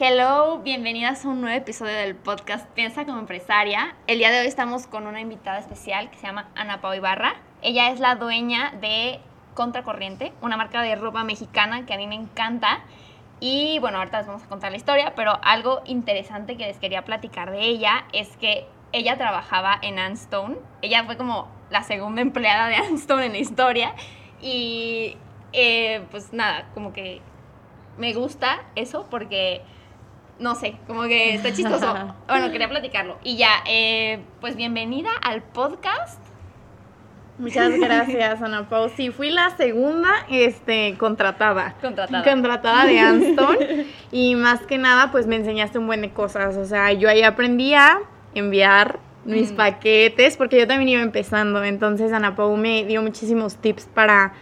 Hello, bienvenidas a un nuevo episodio del podcast Piensa como empresaria. El día de hoy estamos con una invitada especial que se llama Ana Pau Ibarra. Ella es la dueña de Contracorriente, una marca de ropa mexicana que a mí me encanta. Y bueno, ahorita les vamos a contar la historia, pero algo interesante que les quería platicar de ella es que ella trabajaba en Anstone. Ella fue como la segunda empleada de Anstone en la historia. Y eh, pues nada, como que me gusta eso porque no sé, como que está chistoso. bueno, quería platicarlo. Y ya, eh, pues bienvenida al podcast. Muchas gracias, Ana Pau. Sí, fui la segunda este, contratada. Contratada. Contratada de Anston. y más que nada, pues me enseñaste un buen de cosas. O sea, yo ahí aprendí a enviar mis Mm. paquetes, porque yo también iba empezando. Entonces, Ana Pau me dio muchísimos tips para,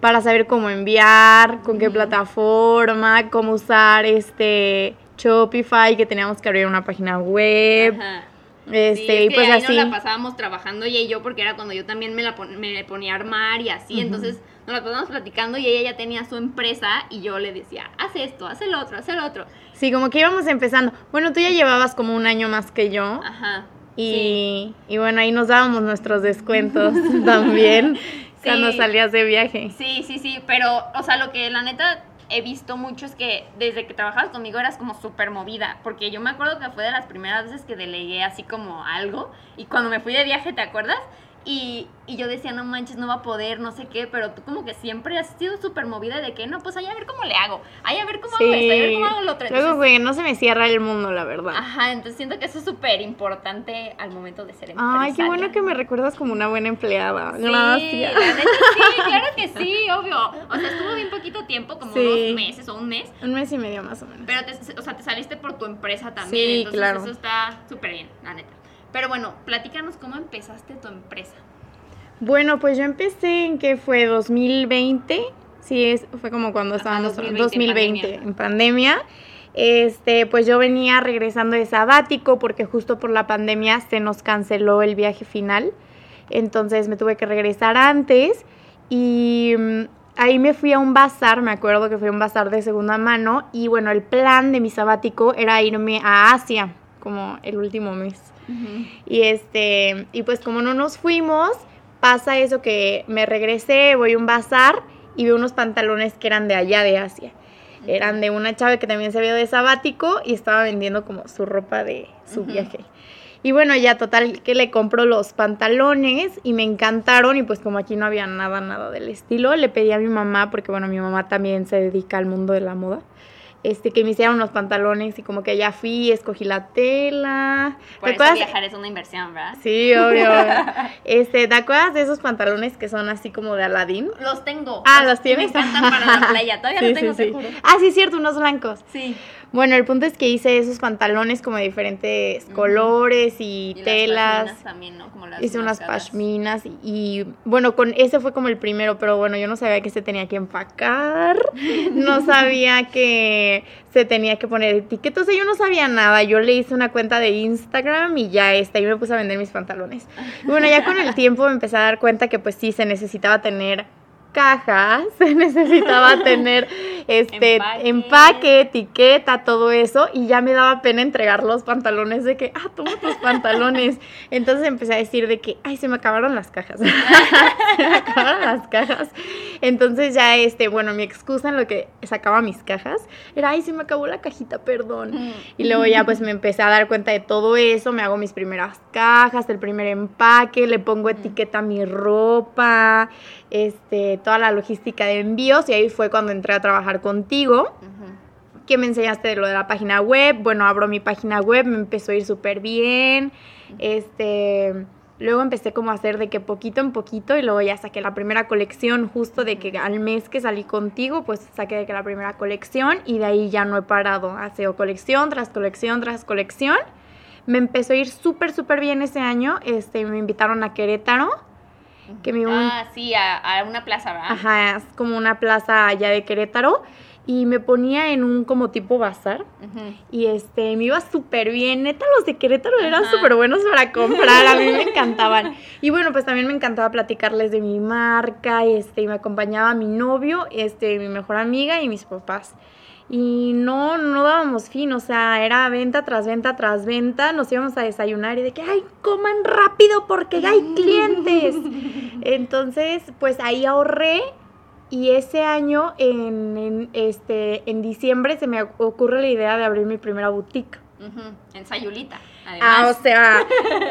para saber cómo enviar, con qué plataforma, cómo usar este Shopify, que teníamos que abrir una página web. Ajá. Este, Sí, es y que pues ahí así. nos la pasábamos trabajando ella y yo porque era cuando yo también me la pon- me ponía a armar y así, entonces nos la pasábamos platicando y ella ya tenía su empresa y yo le decía, haz esto, haz el otro, haz el otro. Sí, como que íbamos empezando. Bueno, tú ya llevabas como un año más que yo. Ajá. Y, y bueno, ahí nos dábamos nuestros descuentos también Sí. cuando salías de viaje. Sí, sí, sí, pero, o sea, lo que la neta he visto mucho es que desde que trabajabas conmigo eras como súper movida, porque yo me acuerdo que fue de las primeras veces que delegué así como algo, y cuando me fui de viaje, ¿te acuerdas? Y, y yo decía, no manches, no va a poder, no sé qué, pero tú como que siempre has sido súper movida de que, no, pues ahí a ver cómo le hago, ahí a ver cómo hago esto, ahí a ver cómo hago lo otro. Luego, güey, no se me cierra el mundo, la verdad. Ajá, entonces siento que eso es súper importante al momento de ser empresaria. Ay, qué bueno que me recuerdas como una buena empleada. Sí, Gracias. la neta sí, claro que sí, obvio. O sea, estuvo bien poquito tiempo, como Sí. dos meses o un mes. Un mes y medio más o menos. Pero, te, o sea, te saliste por tu empresa también. Sí, entonces claro. eso está súper bien, la neta. Pero bueno, platícanos cómo empezaste tu empresa. Bueno, pues yo empecé en que fue 2020. Sí, es, fue como cuando estábamos 2020, 2020, en en pandemia. Este, pues yo venía regresando de sabático porque justo por la pandemia se nos canceló el viaje final. Entonces me tuve que regresar antes y mm, ahí me fui a un bazar, me acuerdo que fue un bazar de segunda mano y bueno, el plan de mi sabático era irme a Asia como el último mes. Y este, y pues como no nos fuimos, pasa eso que me regresé, voy a un bazar y veo unos pantalones que eran de allá de Asia. Eran de una chava que también se vio de sabático y estaba vendiendo como su ropa de su viaje. Y bueno, ya total que le compro los pantalones y me encantaron y pues como aquí no había nada, nada del estilo, le pedí a mi mamá, porque bueno, mi mamá también se dedica al mundo de la moda, este, que me hicieran unos pantalones y como que ya fui, escogí la tela. Por ¿Te eso acuerdas? viajar es una inversión, ¿verdad? Sí, obvio. este, ¿te acuerdas de esos pantalones que son así como de Aladdin? Los tengo. Ah, ¿los tienes? Me encantan para la playa. Todavía Sí, los tengo, sí, te sí. Ah, sí, es cierto, unos blancos. Sí. Bueno, el punto es que hice esos pantalones como de diferentes colores y, Y las telas. pashminas también, ¿no? Como las Hice unas pashminas y, y, bueno, con ese fue como el primero, pero bueno, yo no sabía que se tenía que empacar, no sabía que se tenía que poner etiquetas, o sea, yo no sabía nada, yo le hice una cuenta de Instagram y ya está, y me puse a vender mis pantalones. Y bueno, ya con el tiempo me empecé a dar cuenta que pues sí, se necesitaba tener cajas, se necesitaba tener este Empaque. empaque. etiqueta, todo eso, y ya me daba pena entregar los pantalones de que, ah, toma tus pantalones. Entonces empecé a decir de que, ay, se me acabaron las cajas. se me acabaron las cajas. Entonces ya, este, bueno, mi excusa en lo que sacaba mis cajas era, ay, se me acabó la cajita, perdón. Mm. Y luego ya pues me empecé a dar cuenta de todo eso, me hago mis primeras cajas, el primer empaque, le pongo etiqueta a mi ropa, este, toda la logística de envíos y ahí fue cuando entré a trabajar contigo, Ujú. que me enseñaste de lo de la página web, bueno, abro mi página web, me empezó a ir súper bien, este, luego empecé como a hacer de que poquito en poquito y luego ya saqué la primera colección justo de que al mes que salí contigo, pues saqué de que la primera colección y de ahí ya no he parado, ha sido colección tras colección tras colección. me empezó a ir súper, súper bien ese año. Este, me invitaron a Querétaro. Que me Ah, sí, a, a una plaza, ¿verdad? Ajá, es como una plaza allá de Querétaro. Y me ponía en un como tipo bazar. Y este, me iba súper bien. Neta, los de Querétaro eran súper buenos para comprar. A mí me encantaban. Y bueno, pues también me encantaba platicarles de mi marca. Este, y me acompañaba mi novio, este, mi mejor amiga y mis papás. Y no, no dábamos fin, o sea, era venta tras venta tras venta. Nos íbamos a desayunar y de que, ay, coman rápido porque hay clientes. Entonces, pues ahí ahorré y ese año, en, en, este, en diciembre, se me ocurre la idea de abrir mi primera boutique. En Sayulita, Ah, o sea,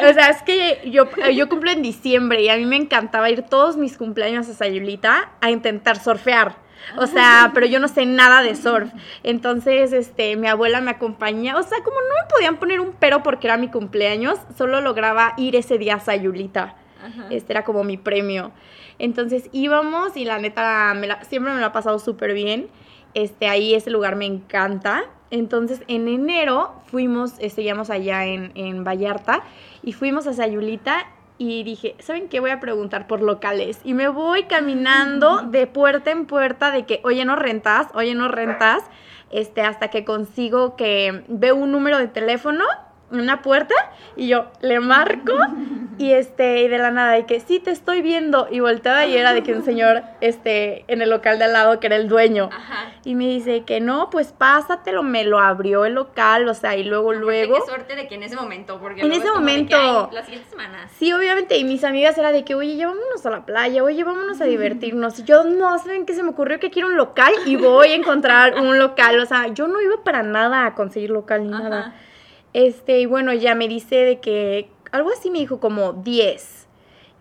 o sea, es que yo, yo cumplo en diciembre y a mí me encantaba ir todos mis cumpleaños a Sayulita a intentar surfear. O sea, pero yo no sé nada de surf. Entonces, este, mi abuela me acompañaba. O sea, como no me podían poner un pero porque era mi cumpleaños, solo lograba ir ese día a Sayulita. Ajá. Este era como mi premio. Entonces íbamos y la neta me la- siempre me lo ha pasado súper bien. Este, ahí ese lugar me encanta. Entonces en enero fuimos, este, íbamos allá en, en Vallarta y fuimos a Sayulita y dije, ¿saben qué? Voy a preguntar por locales. Y me voy caminando de puerta en puerta de que, oye, no rentas, oye, no rentas, este, hasta que consigo que veo un número de teléfono una puerta y yo le marco y este y de la nada de que sí te estoy viendo y volteaba y era de que un señor este en el local de al lado que era el dueño Ajá. y me dice que no pues pásatelo me lo abrió el local o sea y luego luego Qué suerte de que en ese momento, porque En ese que, momento. la siguiente semana. Sí, obviamente, y mis amigas era de que, oye, llevámonos a la playa, oye, vámonos a divertirnos. Y yo, no, ¿saben qué? Se me ocurrió que quiero un local y voy a encontrar un local. O sea, yo no iba para nada a conseguir local ni Ajá. nada. Este, y bueno, ya me dice de que, algo así me dijo como 10.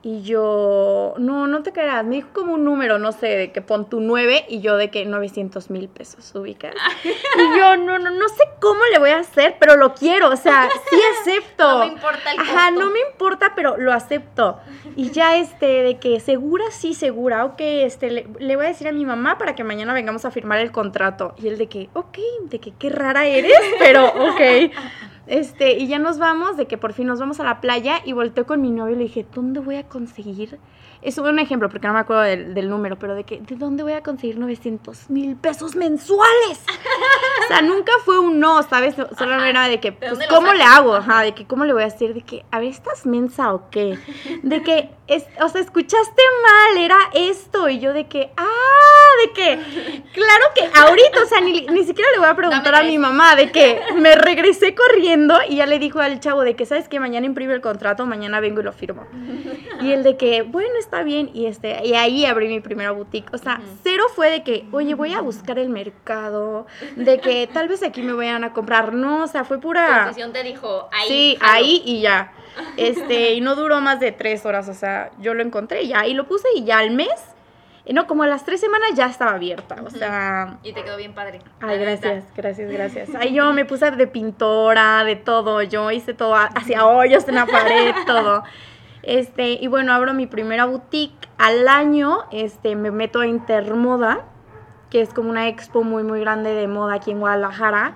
Y yo, no, no te creas, me dijo como un número, no sé, de que pon tu 9 y yo de que 900 mil pesos ubicas. y yo, no, no, no sé cómo le voy a hacer, pero lo quiero, o sea, sí acepto. No me importa el Ajá, no me importa, pero lo acepto. Y ya este, de que segura, sí, segura, ok, este, le, le voy a decir a mi mamá para que mañana vengamos a firmar el contrato. Y él de que, ok, de que qué rara eres, pero ok. Este, y ya nos vamos, de que por fin nos vamos a la playa y volteo con mi novio y le dije, ¿dónde voy a conseguir? Es un ejemplo, porque no me acuerdo del, del número, pero de que, ¿de dónde voy a conseguir 900 mil pesos mensuales? o sea, nunca fue un no, ¿sabes? Solo Ajá. era de que, ¿De pues, ¿cómo le hago? Ajá, de que, ¿cómo le voy a hacer? De que, a ver, ¿estás mensa o qué? De que, es, o sea, escuchaste mal, era esto. Y yo de que, ah, de que, claro que ahorita, o sea, ni, ni siquiera le voy a preguntar a mi mamá, de que me regresé corriendo y ya le dijo al chavo de que, ¿sabes qué? Mañana imprime el contrato, mañana vengo y lo firmo. Y el de que, bueno, está bien. Y este, y ahí abrí mi primera boutique. O sea, cero fue de que, oye, voy a buscar el mercado, de que tal vez aquí me vayan a comprar. No, o sea, fue pura. intuición te dijo, ahí. Sí, jalo. ahí y ya. Este, y no duró más de tres horas, o sea, yo lo encontré y ya, y lo puse y ya al mes, eh, no, como a las tres semañas ya estaba abierta, o sea, Y te quedó bien padre. ay, la gracias, gracias, gracias. Ahí yo me puse de pintora, de todo, yo hice todo, hacía hoyos en la pared, todo. Este, y bueno, abro mi primera boutique al año, este, me meto a Intermoda, que es como una expo muy, muy grande de moda aquí en Guadalajara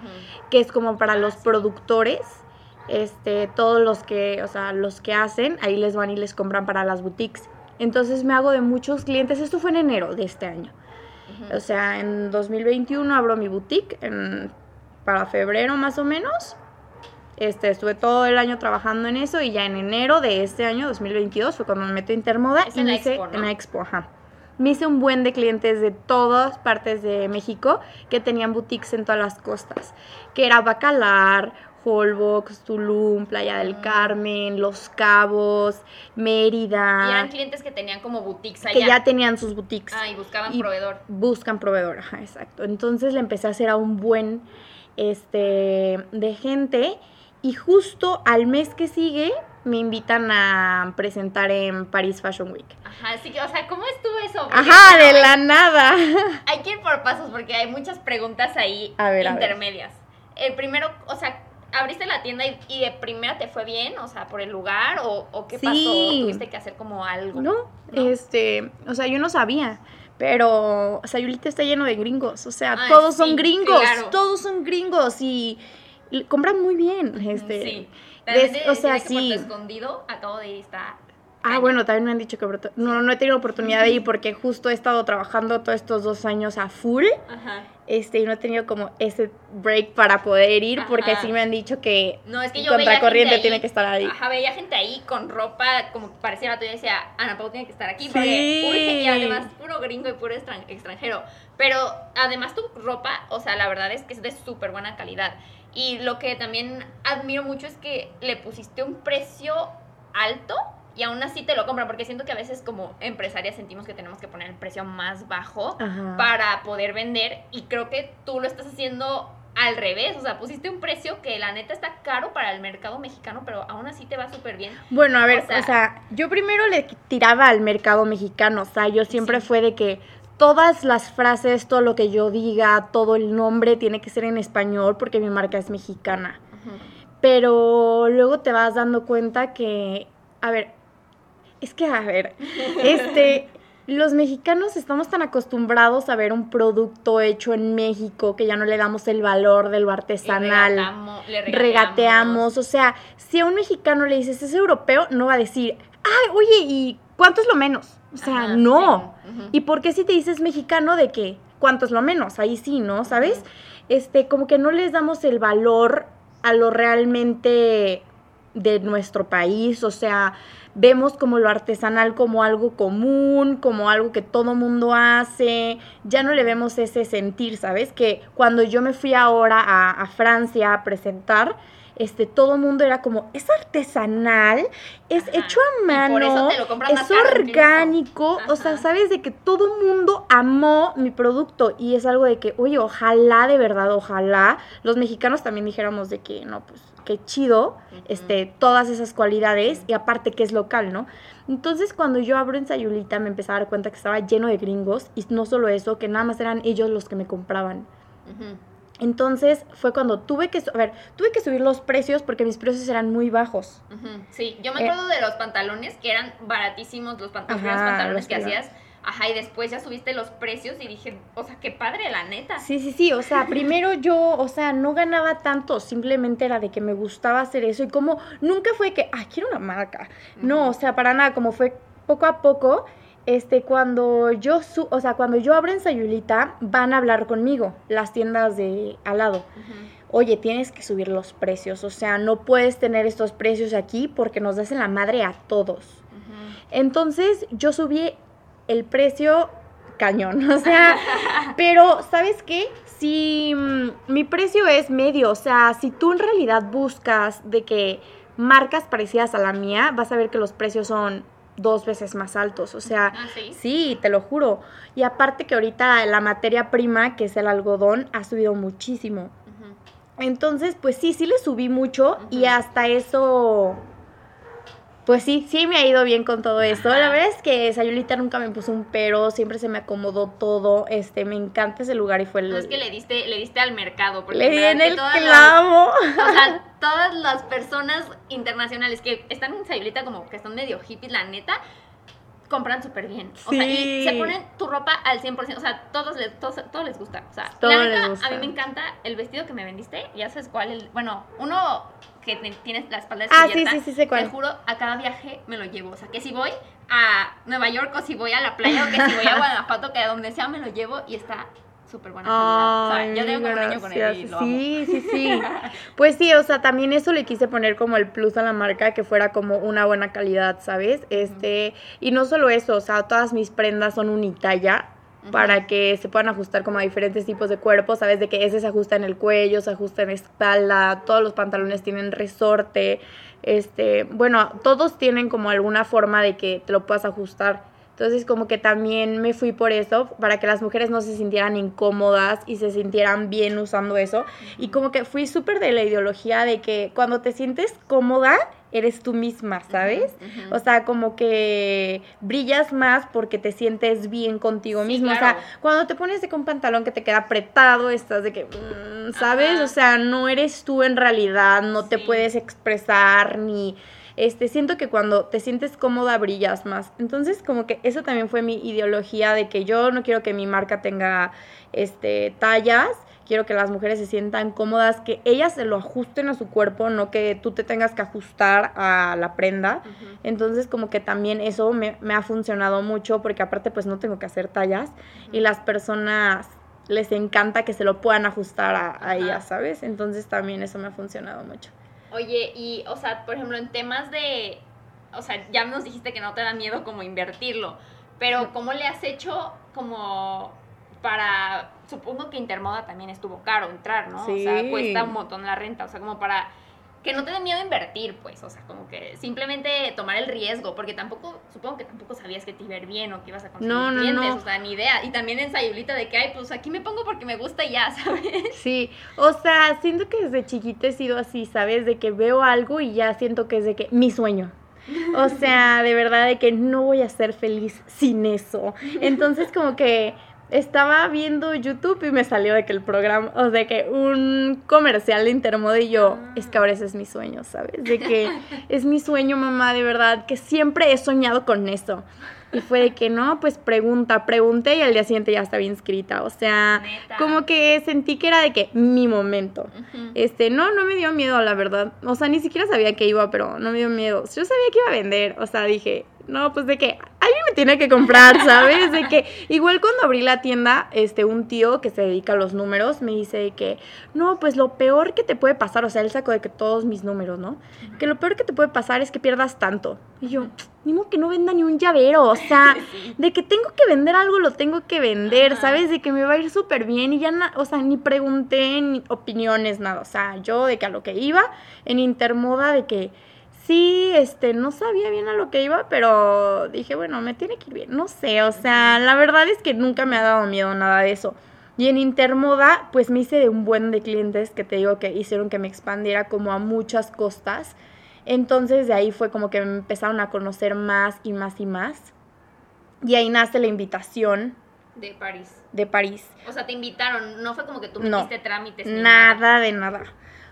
que es como para Ah, los sí. productores, este, todos los que, o sea, los que hacen, ahí les van y les compran para las boutiques. Entonces me hago de muchos clientes, esto fue en enero de este año. O sea, en 2021 abro mi boutique, en- para febrero más o menos. Este, estuve todo el año trabajando en eso y ya en enero de este año, 2022, fue cuando me meto a Intermoda Es y en me hice expo, ¿no? en la expo, ajá. Me hice un buen de clientes de todas partes de México que tenían boutiques en todas las costas, que era Bacalar, Holbox, Tulum, Playa del Mm. Carmen, Los Cabos, Mérida, Y eran clientes que tenían como boutiques allá. que ya tenían sus boutiques Ah, y buscaban y proveedor. buscan proveedor, ajá, exacto. Entonces le empecé a hacer a un buen este de gente y justo al mes que sigue me invitan a presentar en Paris Fashion Week. Ajá, así que, o sea, ¿cómo estuvo eso? Porque, Ajá, de la nada. Hay que ir por pasos porque hay muchas preguntas ahí A ver, a ver. intermedias. El primero, o sea, abriste la tienda y, y de primera te fue bien, o sea, por el lugar o, o qué Sí. pasó, tuviste que hacer como algo. No, ¿No? este, o sea, yo no sabía. Pero Sayulita está lleno de gringos, o sea, Ay, todos sí, son gringos, claro. todos son gringos y compran muy bien, este. Sí. Des- de o sea, decirle que sí. escondido acabo de ir está Ah, bueno, también me han dicho que no, no he tenido oportunidad de ir porque justo he estado trabajando todos estos dos años a full, Ajá. este, y no he tenido como ese break para poder ir porque Ajá. sí me han dicho que No, es que yo contracorriente ahí- tiene que estar ahí. Ajá, veía gente ahí con ropa como que parecía la tuya y decía, Ana Pau tiene que estar aquí. Sí. Porque puro- y además puro gringo y puro extran- extranjero. Pero además tu ropa, o sea, la verdad es que es de súper buena calidad. Y lo que también admiro mucho es que le pusiste un precio alto y aún así te lo compran. Porque siento que a veces como empresarias sentimos que tenemos que poner el precio más bajo Ajá. para poder vender y creo que tú lo estás haciendo al revés, o sea, pusiste un precio que la neta está caro para el mercado mexicano, pero aún así te va súper bien. Bueno, a ver, O sea- o sea, yo primero le tiraba al mercado mexicano, o sea, yo siempre Sí. fue de que todas las frases, todo lo que yo diga, todo el nombre tiene que ser en español porque mi marca es mexicana. Pero luego te vas dando cuenta que, a ver, es que, a ver, este, los mexicanos estamos tan acostumbrados a ver un producto hecho en México que ya no le damos el valor de lo Le artesanal. le regateamos. O sea, si a un mexicano le dices es europeo, no va a decir, ay, oye, ¿y cuánto es lo menos? O sea, Ajá, no. sí. ¿Y por qué si te dices mexicano de qué? ¿Cuánto es lo menos? Ahí sí, ¿no? ¿Sabes? Este, como que no les damos el valor a lo realmente de nuestro país, o sea, vemos como lo artesanal como algo común, como algo que todo mundo hace, ya no le vemos ese sentir, ¿sabes? Que cuando yo me fui ahora a, a Francia a presentar, este, todo mundo era como, es artesanal, es Ajá. hecho a mano, por eso te lo compran es orgánico, o sea, sabes de que todo mundo amó mi producto y es algo de que, oye, ojalá de verdad, ojalá los mexicanos también dijéramos de que, no, pues, qué chido, este, todas esas cualidades y aparte que es local, ¿no? Entonces cuando yo abro en Sayulita me empecé a dar cuenta que estaba lleno de gringos y no solo eso, que nada más eran ellos los que me compraban. Entonces fue cuando tuve que, a ver, tuve que subir los precios porque mis precios eran muy bajos. Sí, yo me Eh. acuerdo de los pantalones que eran baratísimos, los, pan- los Ajá, pantalones los que primeros. hacías. Ajá, y después ya subiste los precios y dije, o sea, qué padre, la neta. Sí, sí, sí, o sea, primero yo, o sea, no ganaba tanto, simplemente era de que me gustaba hacer eso y como nunca fue que, ah, quiero una marca. No, o sea, para nada, como fue poco a poco, este, cuando yo, su o sea, cuando yo abro en Sayulita, van a hablar conmigo, las tiendas de al lado. Oye, tienes que subir los precios, o sea, no puedes tener estos precios aquí porque nos das en la madre a todos. Entonces yo subí el precio cañón, o sea, pero ¿sabes qué? Si mm, mi precio es medio, o sea, si tú en realidad buscas de que marcas parecidas a la mía, vas a ver que los precios son dos veces más altos, o sea, Ah, sí. sí, te lo juro. Y aparte que ahorita la materia prima, que es el algodón, ha subido muchísimo. Entonces, pues sí, sí le subí mucho y hasta eso, pues sí, sí me ha ido bien con todo esto. La verdad es que Sayulita nunca me puso un pero, siempre se me acomodó todo. Este, me encanta ese lugar y fue el... No, es que le diste, le diste al mercado. Porque le di en el todas las- clavo. o sea, todas las personas internacionales que están en Sayulita como que son medio hippies, la neta, compran súper bien. O sea, y se ponen tu ropa al 100%. O sea, todos les, todos, todos les gusta. O sea, la les neta, gusta. a mí me encanta el vestido que me vendiste. Ya sabes cuál. El, bueno, uno que tienes la espalda Ah, sí, sí, sí, sé cuál. Te juro, a cada viaje me lo llevo. O sea, que si voy a Nueva York o si voy a la playa o que si voy a Guanajuato, que a donde sea me lo llevo y está súper buena calidad. O sea, yo tengo como un con él y gracias. lo amo. Sí, sí, sí. Pues sí, o sea, también eso le quise poner como el plus a la marca, que fuera como una buena calidad, ¿sabes? Este, y no solo eso, o sea, todas mis prendas son unitalla para que se puedan ajustar como a diferentes tipos de cuerpo, ¿sabes? De que ese se ajusta en el cuello, se ajusta en la espalda, todos los pantalones tienen resorte, este, bueno, todos tienen como alguna forma de que te lo puedas ajustar. Entonces como que también me fui por eso, para que las mujeres no se sintieran incómodas y se sintieran bien usando eso. Y como que fui súper de la ideología de que cuando te sientes cómoda, eres tú misma, ¿sabes? O sea, como que brillas más porque te sientes bien contigo Sí, mismo. O sea, cuando te pones de un pantalón que te queda apretado, estás de que, mm, ¿sabes? Ajá. O sea, no eres tú en realidad, no te puedes expresar ni... Este, siento que cuando te sientes cómoda brillas más. Entonces, como que eso también fue mi ideología de que yo no quiero que mi marca tenga este tallas, quiero que las mujeres se sientan cómodas, que ellas se lo ajusten a su cuerpo, no que tú te tengas que ajustar a la prenda. Entonces como que también eso me, ha funcionado mucho porque aparte pues no tengo que hacer tallas y las personas les encanta que se lo puedan ajustar a, a ellas, ¿sabes? Entonces también eso me ha funcionado mucho. Oye, y o sea, por ejemplo, en temas de, o sea, ya nos dijiste que no te da miedo como invertirlo, pero ¿cómo le has hecho como para, supongo que Intermoda también estuvo caro entrar, ¿no? O sea, cuesta un montón la renta, o sea, como para que no te dé miedo invertir, pues, o sea, como que simplemente tomar el riesgo, porque tampoco, supongo que tampoco sabías que te iba a ir bien o que ibas a conseguir no, clientes, o sea, ni idea. Y también en Sayulita de que, ay, pues aquí me pongo porque me gusta y ya, ¿sabes? Sí, o sea, siento que desde chiquita he sido así, ¿sabes? De que veo algo y ya siento que es de que mi sueño. O sea, de verdad de que no voy a ser feliz sin eso. Entonces como que estaba viendo YouTube y me salió de que el programa, o de que un comercial de Intermoda y yo, ah. es que ahora ese es mi sueño, ¿sabes? De que es mi sueño, mamá, de verdad, que siempre he soñado con eso. Y fue de que no, pues pregunta, pregunté y al día siguiente ya estaba inscrita. O sea, como que sentí que era de que mi momento. Este, no, no me dio miedo, la verdad. O sea, ni siquiera sabía que iba, pero no me dio miedo. Yo sabía que iba a vender. O sea, dije, no, pues de que alguien me tiene que comprar, ¿sabes? De que igual cuando abrí la tienda, este, un tío que se dedica a los números me dice que, no, pues lo peor que te puede pasar, o sea, él sacó de que todos mis números, ¿no? Que lo peor que te puede pasar es que pierdas tanto. Y yo, ni modo que no venda ni un llavero, o sea, de que tengo que vender algo, lo tengo que vender, ¿sabes? De que me va a ir súper bien y ya, o sea, ni pregunté ni opiniones, nada, o sea, yo de que a lo que iba en Intermoda, de que sí, este, no sabía bien a lo que iba, pero dije, bueno, me tiene que ir bien. No sé, o sea, la verdad es que nunca me ha dado miedo nada de eso. Y en Intermoda, pues me hice de un buen de clientes que te digo que hicieron que me expandiera como a muchas costas. Entonces de ahí fue como que me empezaron a conocer más y más y más. Y ahí nace la invitación. De París. De París. O sea, te invitaron, no fue como que tú metiste trámites. nada de nada.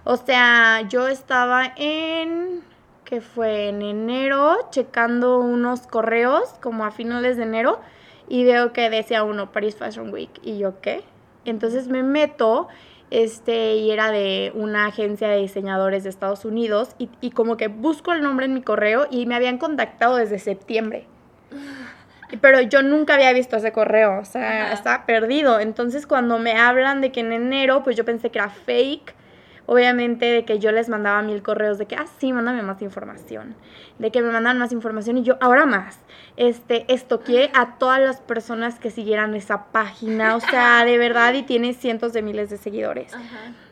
O sea, yo estaba en que fue en enero, checando unos correos como a finales de enero y veo que decía uno Paris Fashion Week y yo qué. Entonces me meto este y era de una agencia de diseñadores de Estados Unidos y, y como que busco el nombre en mi correo y me habían contactado desde septiembre. Pero yo nunca había visto ese correo, o sea, estaba perdido. Entonces cuando me hablan de que en enero, pues yo pensé que era fake obviamente de que yo les mandaba mil correos de que, ah, sí, mándame más información, de que me mandan más información y yo, ahora más, este, estoqué a todas las personas que siguieran esa página, o sea, de verdad, y tiene cientos de miles de seguidores.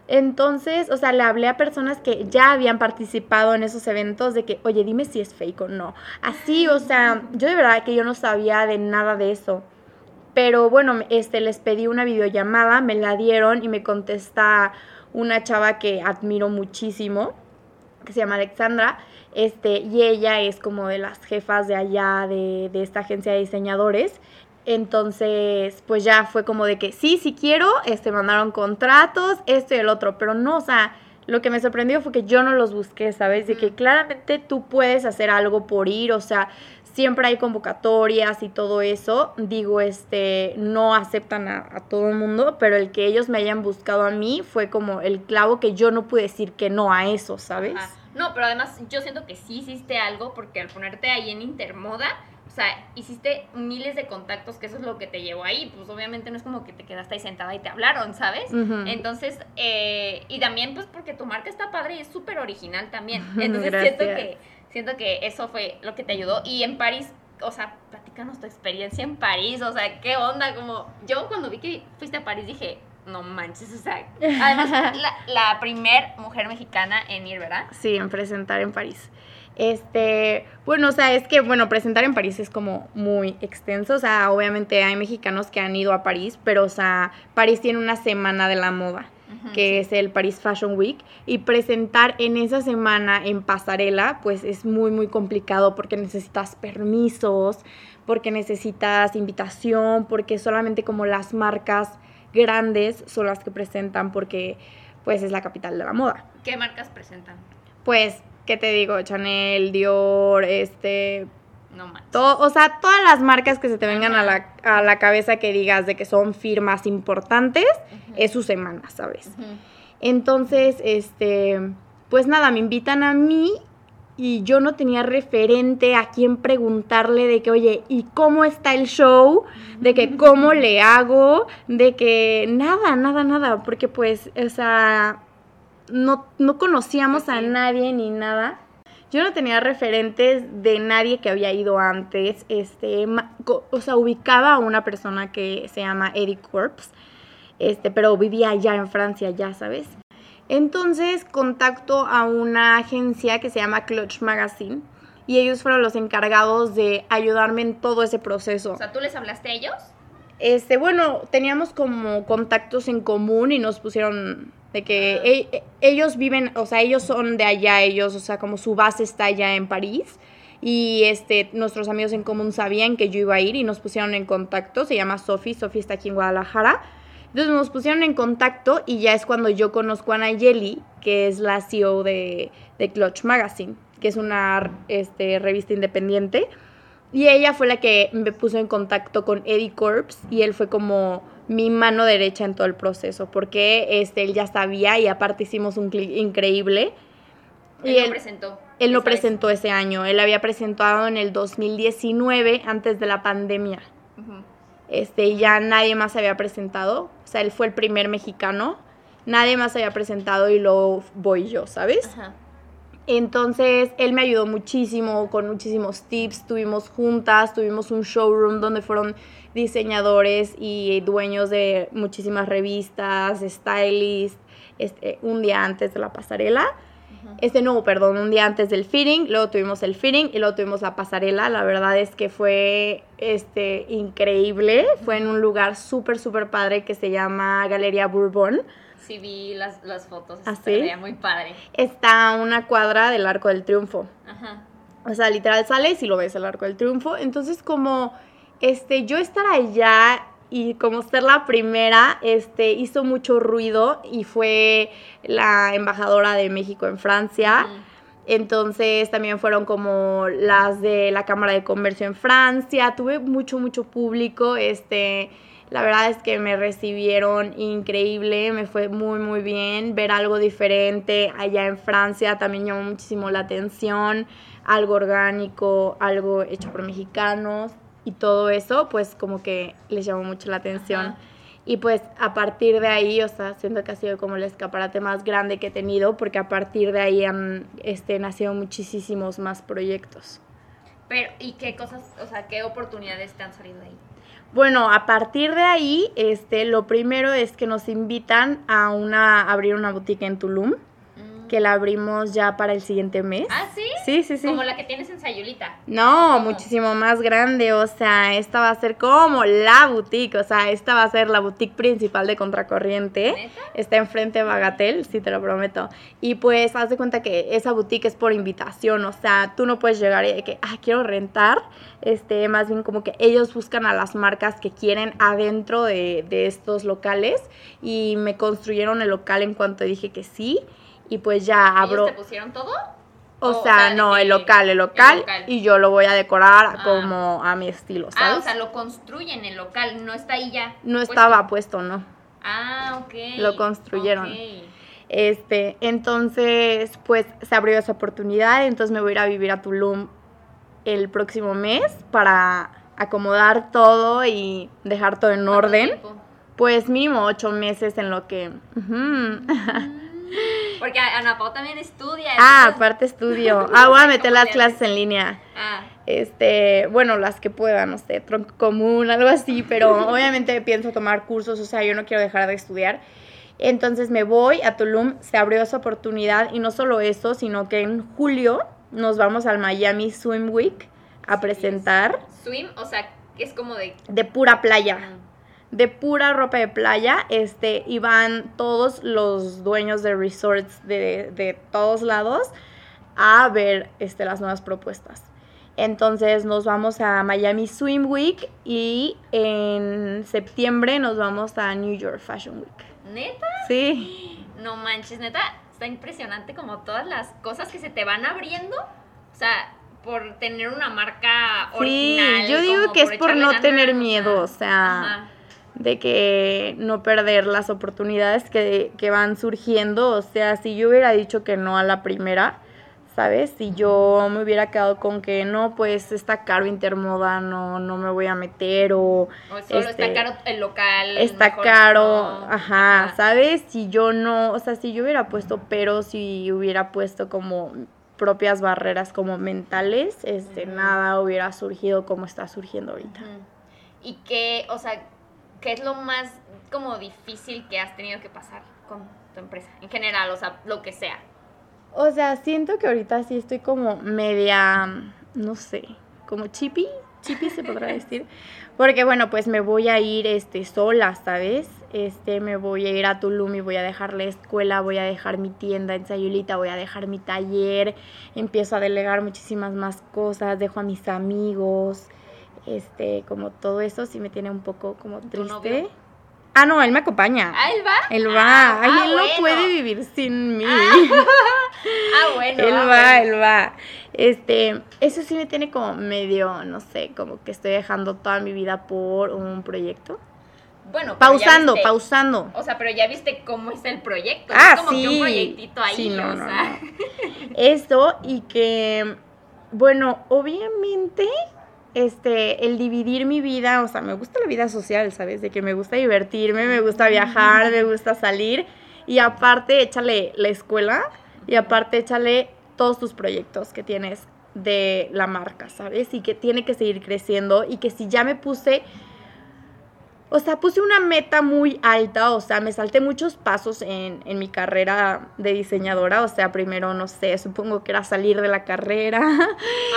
Entonces, o sea, le hablé a personas que ya habían participado en esos eventos de que, oye, dime si es fake o no. Así, o sea, yo de verdad que yo no sabía de nada de eso. Pero bueno, este, les pedí una videollamada, me la dieron y me contesta una chava que admiro muchísimo, que se llama Alexandra, este, y ella es como de las jefas de allá, de, de esta agencia de diseñadores. Entonces, pues ya fue como de que sí, sí quiero, este, mandaron contratos, esto y el otro, pero no, o sea, lo que me sorprendió fue que yo no los busqué, ¿sabes? De que claramente tú puedes hacer algo por ir, o sea, siempre hay convocatorias y todo eso. Digo, este, no aceptan a, todo el mundo, pero el que ellos me hayan buscado a mí fue como el clavo que yo no pude decir que no a eso, ¿sabes? No, pero además yo siento que sí hiciste algo porque al ponerte ahí en Intermoda, o sea, hiciste miles de contactos, que eso es lo que te llevó ahí. Pues obviamente no es como que te quedaste ahí sentada y te hablaron, ¿sabes? Entonces, eh, y también pues porque tu marca está padre y es súper original también. Entonces siento que siento que eso fue lo que te ayudó. Y en París, o sea, platícanos tu experiencia en París, o sea, ¿qué onda? Como yo cuando vi que fuiste a París dije, no manches, o sea, además la, la primer mujer mexicana en ir, ¿verdad? Sí, en presentar en París. Este, bueno, o sea, es que, bueno, presentar en París es como muy extenso, o sea, obviamente hay mexicanos que han ido a París, pero, o sea, París tiene una semana de la moda que es el Paris Fashion Week, y presentar en esa semana en pasarela, pues es muy, muy complicado porque necesitas permisos, porque necesitas invitación, porque solamente como las marcas grandes son las que presentan porque pues es la capital de la moda. ¿Qué marcas presentan? Pues, ¿qué te digo? Chanel, Dior, este, No manches. Todo, o sea, todas las marcas que se te vengan a la, a la cabeza que digas de que son firmas importantes, es su semana, ¿sabes? Entonces, este, pues nada, me invitan a mí y yo no tenía referente a quién preguntarle de que, oye, ¿y cómo está el show? De que cómo le hago, de que nada, nada, nada, porque pues, o sea, no, no conocíamos a nadie ni nada. Yo no tenía referentes de nadie que había ido antes, este, o sea, ubicaba a una persona que se llama Eddie Corps, este, pero vivía allá en Francia, ya sabes. Entonces contacto a una agencia que se llama Clutch Magazine y ellos fueron los encargados de ayudarme en todo ese proceso. O sea, ¿tú les hablaste a ellos? Este, bueno, teníamos como contactos en común y nos pusieron de que e- e- ellos viven, o sea, ellos son de allá, ellos, o sea, como su base está allá en París. Y este, nuestros amigos en común sabían que yo iba a ir y nos pusieron en contacto. Se llama Sofi, Sofi está aquí en Guadalajara. Entonces nos pusieron en contacto y ya es cuando yo conozco a Nayeli, que es la CEO de, de Clutch Magazine, que es una este, revista independiente. Y ella fue la que me puso en contacto con Eddie Corps y él fue como mi mano derecha en todo el proceso, porque este, él ya sabía y aparte hicimos un clic increíble. Él Y lo él, presentó. él lo vez. presentó ese año, él había presentado en el 2019, antes de la pandemia. Ujú. Este, y ya nadie más había presentado, o sea, él fue el primer mexicano, nadie más había presentado y luego voy yo, ¿sabes? Ajá. Entonces, él me ayudó muchísimo con muchísimos tips. Tuvimos juntas, tuvimos un showroom donde fueron diseñadores y dueños de muchísimas revistas, stylists, este, un día antes de la pasarela. Este no, perdón, un día antes del fitting, luego tuvimos el fitting y luego tuvimos la pasarela. La verdad es que fue este, increíble. Fue en un lugar súper, súper padre que se llama Galería Bourbon. Sí, vi las, las fotos. ¿Ah, se sí? veía muy padre. Está a una cuadra del Arco del Triunfo. Ajá. O sea, literal sales y lo ves el arco del triunfo. Entonces, como este, yo estar allá y como ser la primera, este, hizo mucho ruido y fue la embajadora de México en Francia. Entonces también fueron como las de la Cámara de Comercio en Francia. Tuve mucho, mucho público. Este, la verdad es que me recibieron increíble, me fue muy, muy bien. Ver algo diferente allá en Francia también llamó muchísimo la atención. Algo orgánico, algo hecho por mexicanos y todo eso, pues como que les llamó mucho la atención. Ajá. Y pues a partir de ahí, o sea, siento que ha sido como el escaparate más grande que he tenido, porque a partir de ahí han este, nacido muchísimos más proyectos. Pero, ¿y qué cosas, o sea, qué oportunidades te han salido ahí? Bueno, a partir de ahí, este, lo primero es que nos invitan a una, a abrir una boutique en Tulum, Mm. que la abrimos ya para el siguiente mes. ¿Ah, sí? Sí, sí, sí. Como la que tienes en Sayulita. No, ¿Cómo? muchísimo más grande, o sea, esta va a ser como la boutique, o sea, esta va a ser la boutique principal de Contracorriente. ¿Neta? Está enfrente de Bagatel, sí te lo prometo. Y pues haz de cuenta que esa boutique es por invitación, o sea, tú no puedes llegar y de que, ah, quiero rentar. Este, más bien como que ellos buscan a las marcas que quieren adentro de, de estos locales y me construyeron el local en cuanto dije que sí. Y pues ya abro. ¿Ellos te pusieron todo? O o sea, no, el local, el local, local. y yo lo voy a decorar Ah. como a mi estilo, ¿sabes? Ah, o sea, lo construyen el local, no está ahí ya. no puesto. estaba puesto, ¿no? Ah, ok. Lo construyeron. Ok. Este, entonces, pues se abrió esa oportunidad, entonces me voy a ir a vivir a Tulum el próximo mes para acomodar todo y dejar todo en ¿Cuánto orden. tiempo? Pues mínimo ocho meses en lo que... Porque Ana Pau también estudia. ah, entonces- aparte estudio. Ah, voy a meter ¿Cómo las clases en línea. Ah, Este, bueno, las que pueda, no sé, tronco común, algo así, pero obviamente pienso tomar cursos, o sea, yo no quiero dejar de estudiar. Entonces me voy a Tulum, se abrió esa oportunidad y no solo eso, sino que en julio nos vamos al Miami Swim Week a Sí, presentar swim, o sea, es como de. de pura playa, Mm. De pura ropa de playa, este, y van todos los dueños de resorts de, de todos lados a ver este, las nuevas propuestas. Entonces nos vamos a Miami Swim Week y en septiembre nos vamos a New York Fashion Week. ¿Neta? Sí. No manches, neta, está impresionante como todas las cosas que se te van abriendo. O sea, por tener una marca Sí, original. yo digo que es por no tener miedo, o sea, sea, ajá. De que no perder las oportunidades que, que van surgiendo. O sea, si yo hubiera dicho que no a la primera, ¿sabes? Si yo me hubiera quedado con que no, pues está caro Intermoda, no, no me voy a meter o O solo este, está caro el local. está mejor caro, no. ajá, ¿sabes? Si yo no, o sea, si yo hubiera puesto pero, si hubiera puesto como propias barreras como mentales, este, nada hubiera surgido como está surgiendo ahorita. Y qué, o sea, ¿qué es lo más como difícil que has tenido que pasar con tu empresa? En general, o sea, lo que sea. O sea, siento que ahorita sí estoy como media, no sé, como chippy, chippy se podrá decir. Porque bueno, pues me voy a ir este sola, ¿sabes? Este, me voy a ir a Tulum y voy a dejar la escuela, voy a dejar mi tienda en Sayulita, voy a dejar mi taller, empiezo a delegar muchísimas más cosas, dejo a mis amigos, este, como todo eso sí me tiene un poco como ¿Tu triste. Ah, no, él me acompaña. Ah, él va. Él va. Ah, Ay, ah, él no puede vivir sin mí. Ah, bueno. Él ah, va, bueno. él va. Este, eso sí me tiene como medio, no sé, como que estoy dejando toda mi vida por un proyecto. Bueno, Pausando, viste- pausando. O sea, pero ya viste cómo es el proyecto. Ah, es como sí. que un proyectito ahí, Sí, no, o no, sea. no. Eso y que, bueno, obviamente, este, el dividir mi vida, o sea, me gusta la vida social, ¿sabes? De que me gusta divertirme, me gusta viajar, me gusta salir. Y aparte, échale la escuela y aparte, échale todos tus proyectos que tienes de la marca, ¿sabes? Y que tiene que seguir creciendo y que si ya me puse o sea, puse una meta muy alta, o sea, me salté muchos pasos en, en mi carrera de diseñadora, o sea, primero, no sé, supongo que era salir de la carrera.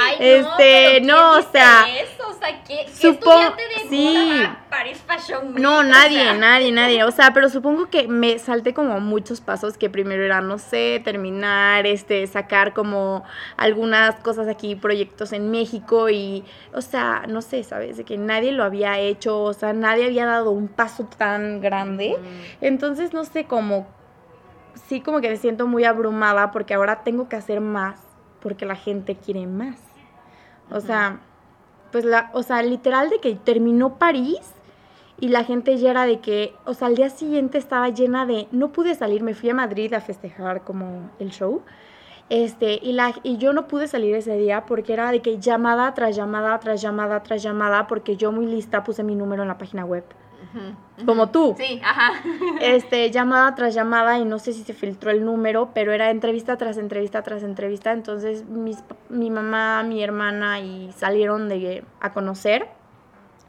Ay, no, Este, ¿quién no, o sea, Eso? O sea, ¿qué, supongo- estudiante de sí. Paris Fashion Week? No, O nadie, sea, nadie, nadie. O sea, pero supongo que me salté como muchos pasos que primero era, no sé, terminar, este, sacar como algunas cosas aquí, proyectos en México y, o sea, no sé, ¿sabes? De que nadie lo había hecho, o sea, nadie había dado un paso tan grande. Entonces, no sé, como, sí como que me siento muy abrumada porque ahora tengo que hacer más porque la gente quiere más. O sea, pues la, o sea, literal de que terminó París y la gente ya era de que, o sea, al día siguiente estaba llena de, no pude salir, me fui a Madrid a festejar como el show. Este, y, la, y yo no pude salir ese día porque era de que llamada tras llamada tras llamada tras llamada porque yo muy lista puse mi número en la página web. Como tú. Sí, ajá. Este, llamada tras llamada y no sé si se filtró el número, pero era entrevista tras entrevista tras entrevista. Entonces mis, mi mamá, mi hermana y salieron de, a conocer.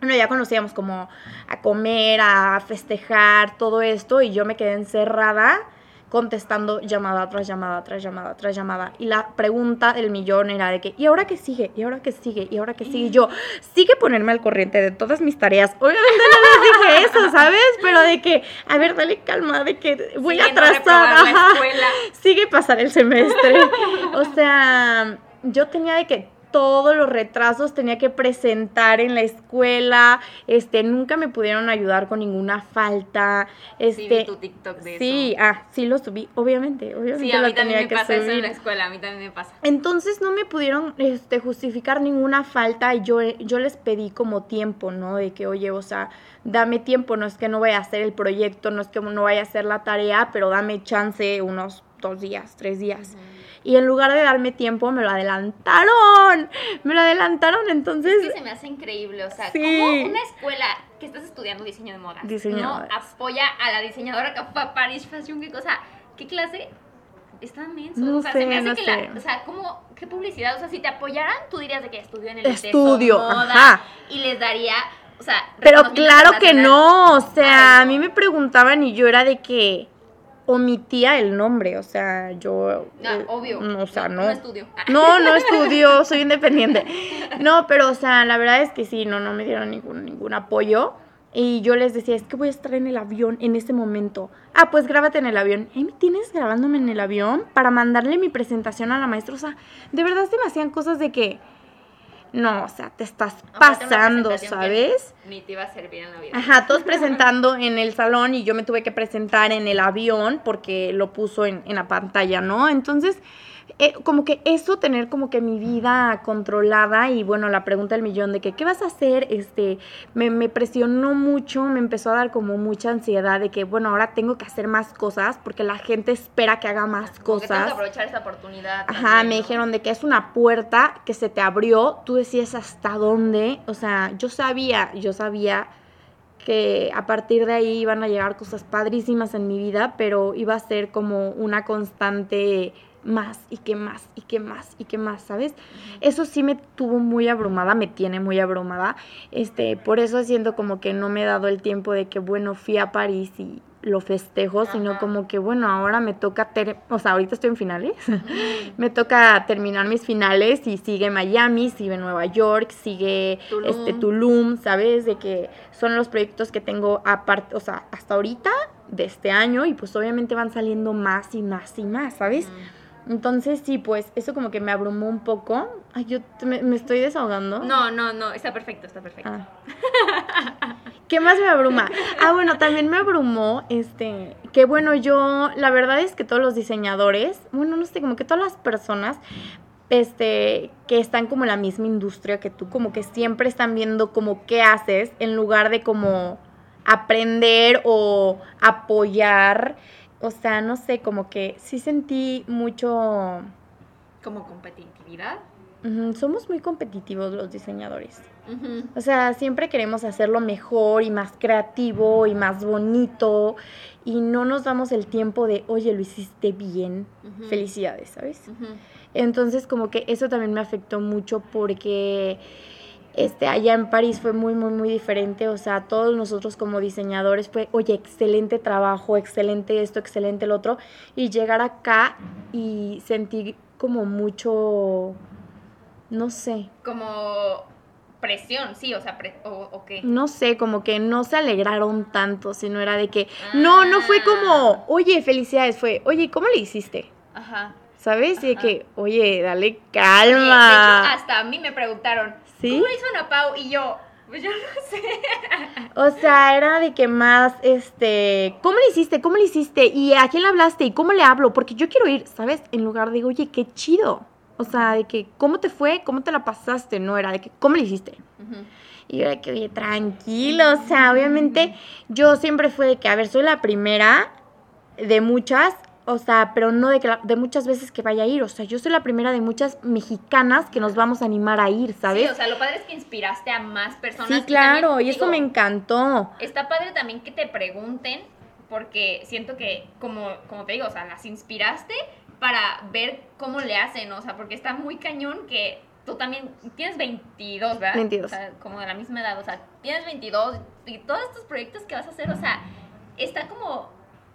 Bueno, ya conocíamos como a comer, a festejar, todo esto y yo me quedé encerrada contestando llamada tras llamada tras llamada tras llamada y la pregunta del millón era de que ¿y ahora qué sigue? ¿y ahora qué sigue? ¿y ahora qué sigue? Y yo sigue ponerme al corriente de todas mis tareas obviamente no les dije eso ¿sabes? pero de que a ver dale calma de que voy Sigue no atrasada la escuela. sigue pasar el semestre. O sea, yo tenía de que todos los retrasos tenía que presentar en la escuela, este, nunca me pudieron ayudar con ninguna falta, Sí, este, tu TikTok de sí, eso. ah, sí lo subí, obviamente, obviamente Sí, a mí lo también tenía me que pasa eso en subir. la escuela, a mí también me pasa. Entonces no me pudieron este, justificar ninguna falta y yo, yo les pedí como tiempo, ¿no? De que, oye, o sea, dame tiempo, no es que no vaya a hacer el proyecto, no es que no vaya a hacer la tarea, pero dame chance unos dos días, tres días. Y en lugar de darme tiempo, me lo adelantaron. Me lo adelantaron, entonces... Es que se me hace increíble, o sea, Sí. como una escuela que estás estudiando diseño de modas Diseño de no modas. apoya a la diseñadora que fue a Paris Fashion Week, o sea, ¿qué clase? Están mensos, No o sea, sé, se me hace no que sé. la, o sea, como, qué publicidad, o sea, si te apoyaran, tú dirías de que estudió en el Estudio, ITESO moda ajá. y les daría, o sea, Pero claro que no, o sea, Ay, a mí me preguntaban y yo era de que omitía el nombre, o sea, yo... No, eh, obvio. no, o sea, no. No estudio. No, no estudio, soy independiente. No, pero, o sea, la verdad es que sí, no, no me dieron ningún, ningún apoyo. Y yo les decía, es que voy a estar en el avión en este momento. Ah, pues grábate en el avión. ¿Eh, ¿me tienes grabándome en el avión para mandarle mi presentación a la maestra? O sea, de verdad se me hacían cosas de que... No, o sea, te estás pasando, ¿sabes? Ni te iba a servir en la vida. Ajá, todos presentando en el salón y yo me tuve que presentar en el avión porque lo puso en, en la pantalla, ¿no? Entonces, eh, como que eso, tener como que mi vida controlada y bueno, la pregunta del millón de que, ¿qué vas a hacer? Este, me, me presionó mucho, me empezó a dar como mucha ansiedad de que, bueno, ahora tengo que hacer más cosas porque la gente espera que haga más Como que tengo cosas. que aprovechar esta oportunidad. Ajá, me ¿no? dijeron de que es una puerta que se te abrió, tú decías hasta dónde, o sea, yo sabía, yo sabía que a partir de ahí iban a llegar cosas padrísimas en mi vida, pero iba a ser como una constante más y que más y que más y que más, ¿sabes? Eso sí me tuvo muy abrumada, me tiene muy abrumada. Este, por eso siento como que no me he dado el tiempo de que bueno, fui a París y lo festejo, sino como que bueno, ahora me toca, ter- o sea, ahorita estoy en finales. me toca terminar mis finales y sigue Miami, sigue Nueva York, sigue Tulum. este Tulum, ¿sabes? De que son los proyectos que tengo aparte, o sea, hasta ahorita de este año y pues obviamente van saliendo más y más y más, ¿sabes? Entonces sí, pues eso como que me abrumó un poco. Ay, yo me, me estoy desahogando. No, no, no, está perfecto, está perfecto. Ah. ¿Qué más me abruma? Ah, bueno, también me abrumó, este, que bueno, yo, la verdad es que todos los diseñadores, bueno, no sé, como que todas las personas, este, que están como en la misma industria que tú, como que siempre están viendo como qué haces en lugar de como aprender o apoyar, o sea, no sé, como que sí sentí mucho, Como competitividad. somos muy competitivos los diseñadores. O sea, siempre queremos hacerlo mejor y más creativo y más bonito y no nos damos el tiempo de, oye, lo hiciste bien, felicidades, ¿sabes? Entonces como que eso también me afectó mucho porque este, allá en París fue muy, muy, muy diferente. O sea, todos nosotros como diseñadores fue, oye, excelente trabajo, excelente esto, excelente lo otro. Y llegar acá y sentir como mucho, no sé, Como presión, sí, o sea, pre- o, o qué. no sé, como que no se alegraron tanto, sino era de que, no, no fue Ah. como, oye, felicidades, fue, oye, ¿cómo le hiciste? Ajá. ¿Sabes? Y de que, oye, dale Oye, de calma. hecho, hasta a mí me preguntaron, ¿Sí? ¿cómo hizo Ana Pau? Y yo, pues yo no sé. O sea, era de que más, este, ¿cómo le hiciste? ¿Cómo le hiciste? ¿Y a quién le hablaste? ¿Y cómo le hablo? Porque yo quiero ir, ¿sabes? En lugar de, oye, qué chido. O sea, de que, ¿cómo te fue? ¿Cómo te la pasaste? No, era de que, ¿cómo le hiciste? Y yo de que, oye, tranquilo, o sea, obviamente yo siempre fue de que, a ver, soy la primera de muchas, o sea, pero no de, que la- de muchas veces que vaya a ir, o sea, yo soy la primera de muchas mexicanas que nos vamos a animar a ir, ¿sabes? Sí, o sea, lo padre es que inspiraste a más personas. Sí, claro, también, y eso me encantó. Está padre también que te pregunten, porque siento que, como, como te digo, o sea, las inspiraste para ver cómo le hacen, o sea, porque está muy cañón que tú también tienes 22, ¿verdad? 22. O sea, como de la misma edad, o sea, tienes 22 y todos estos proyectos que vas a hacer, o sea, está como,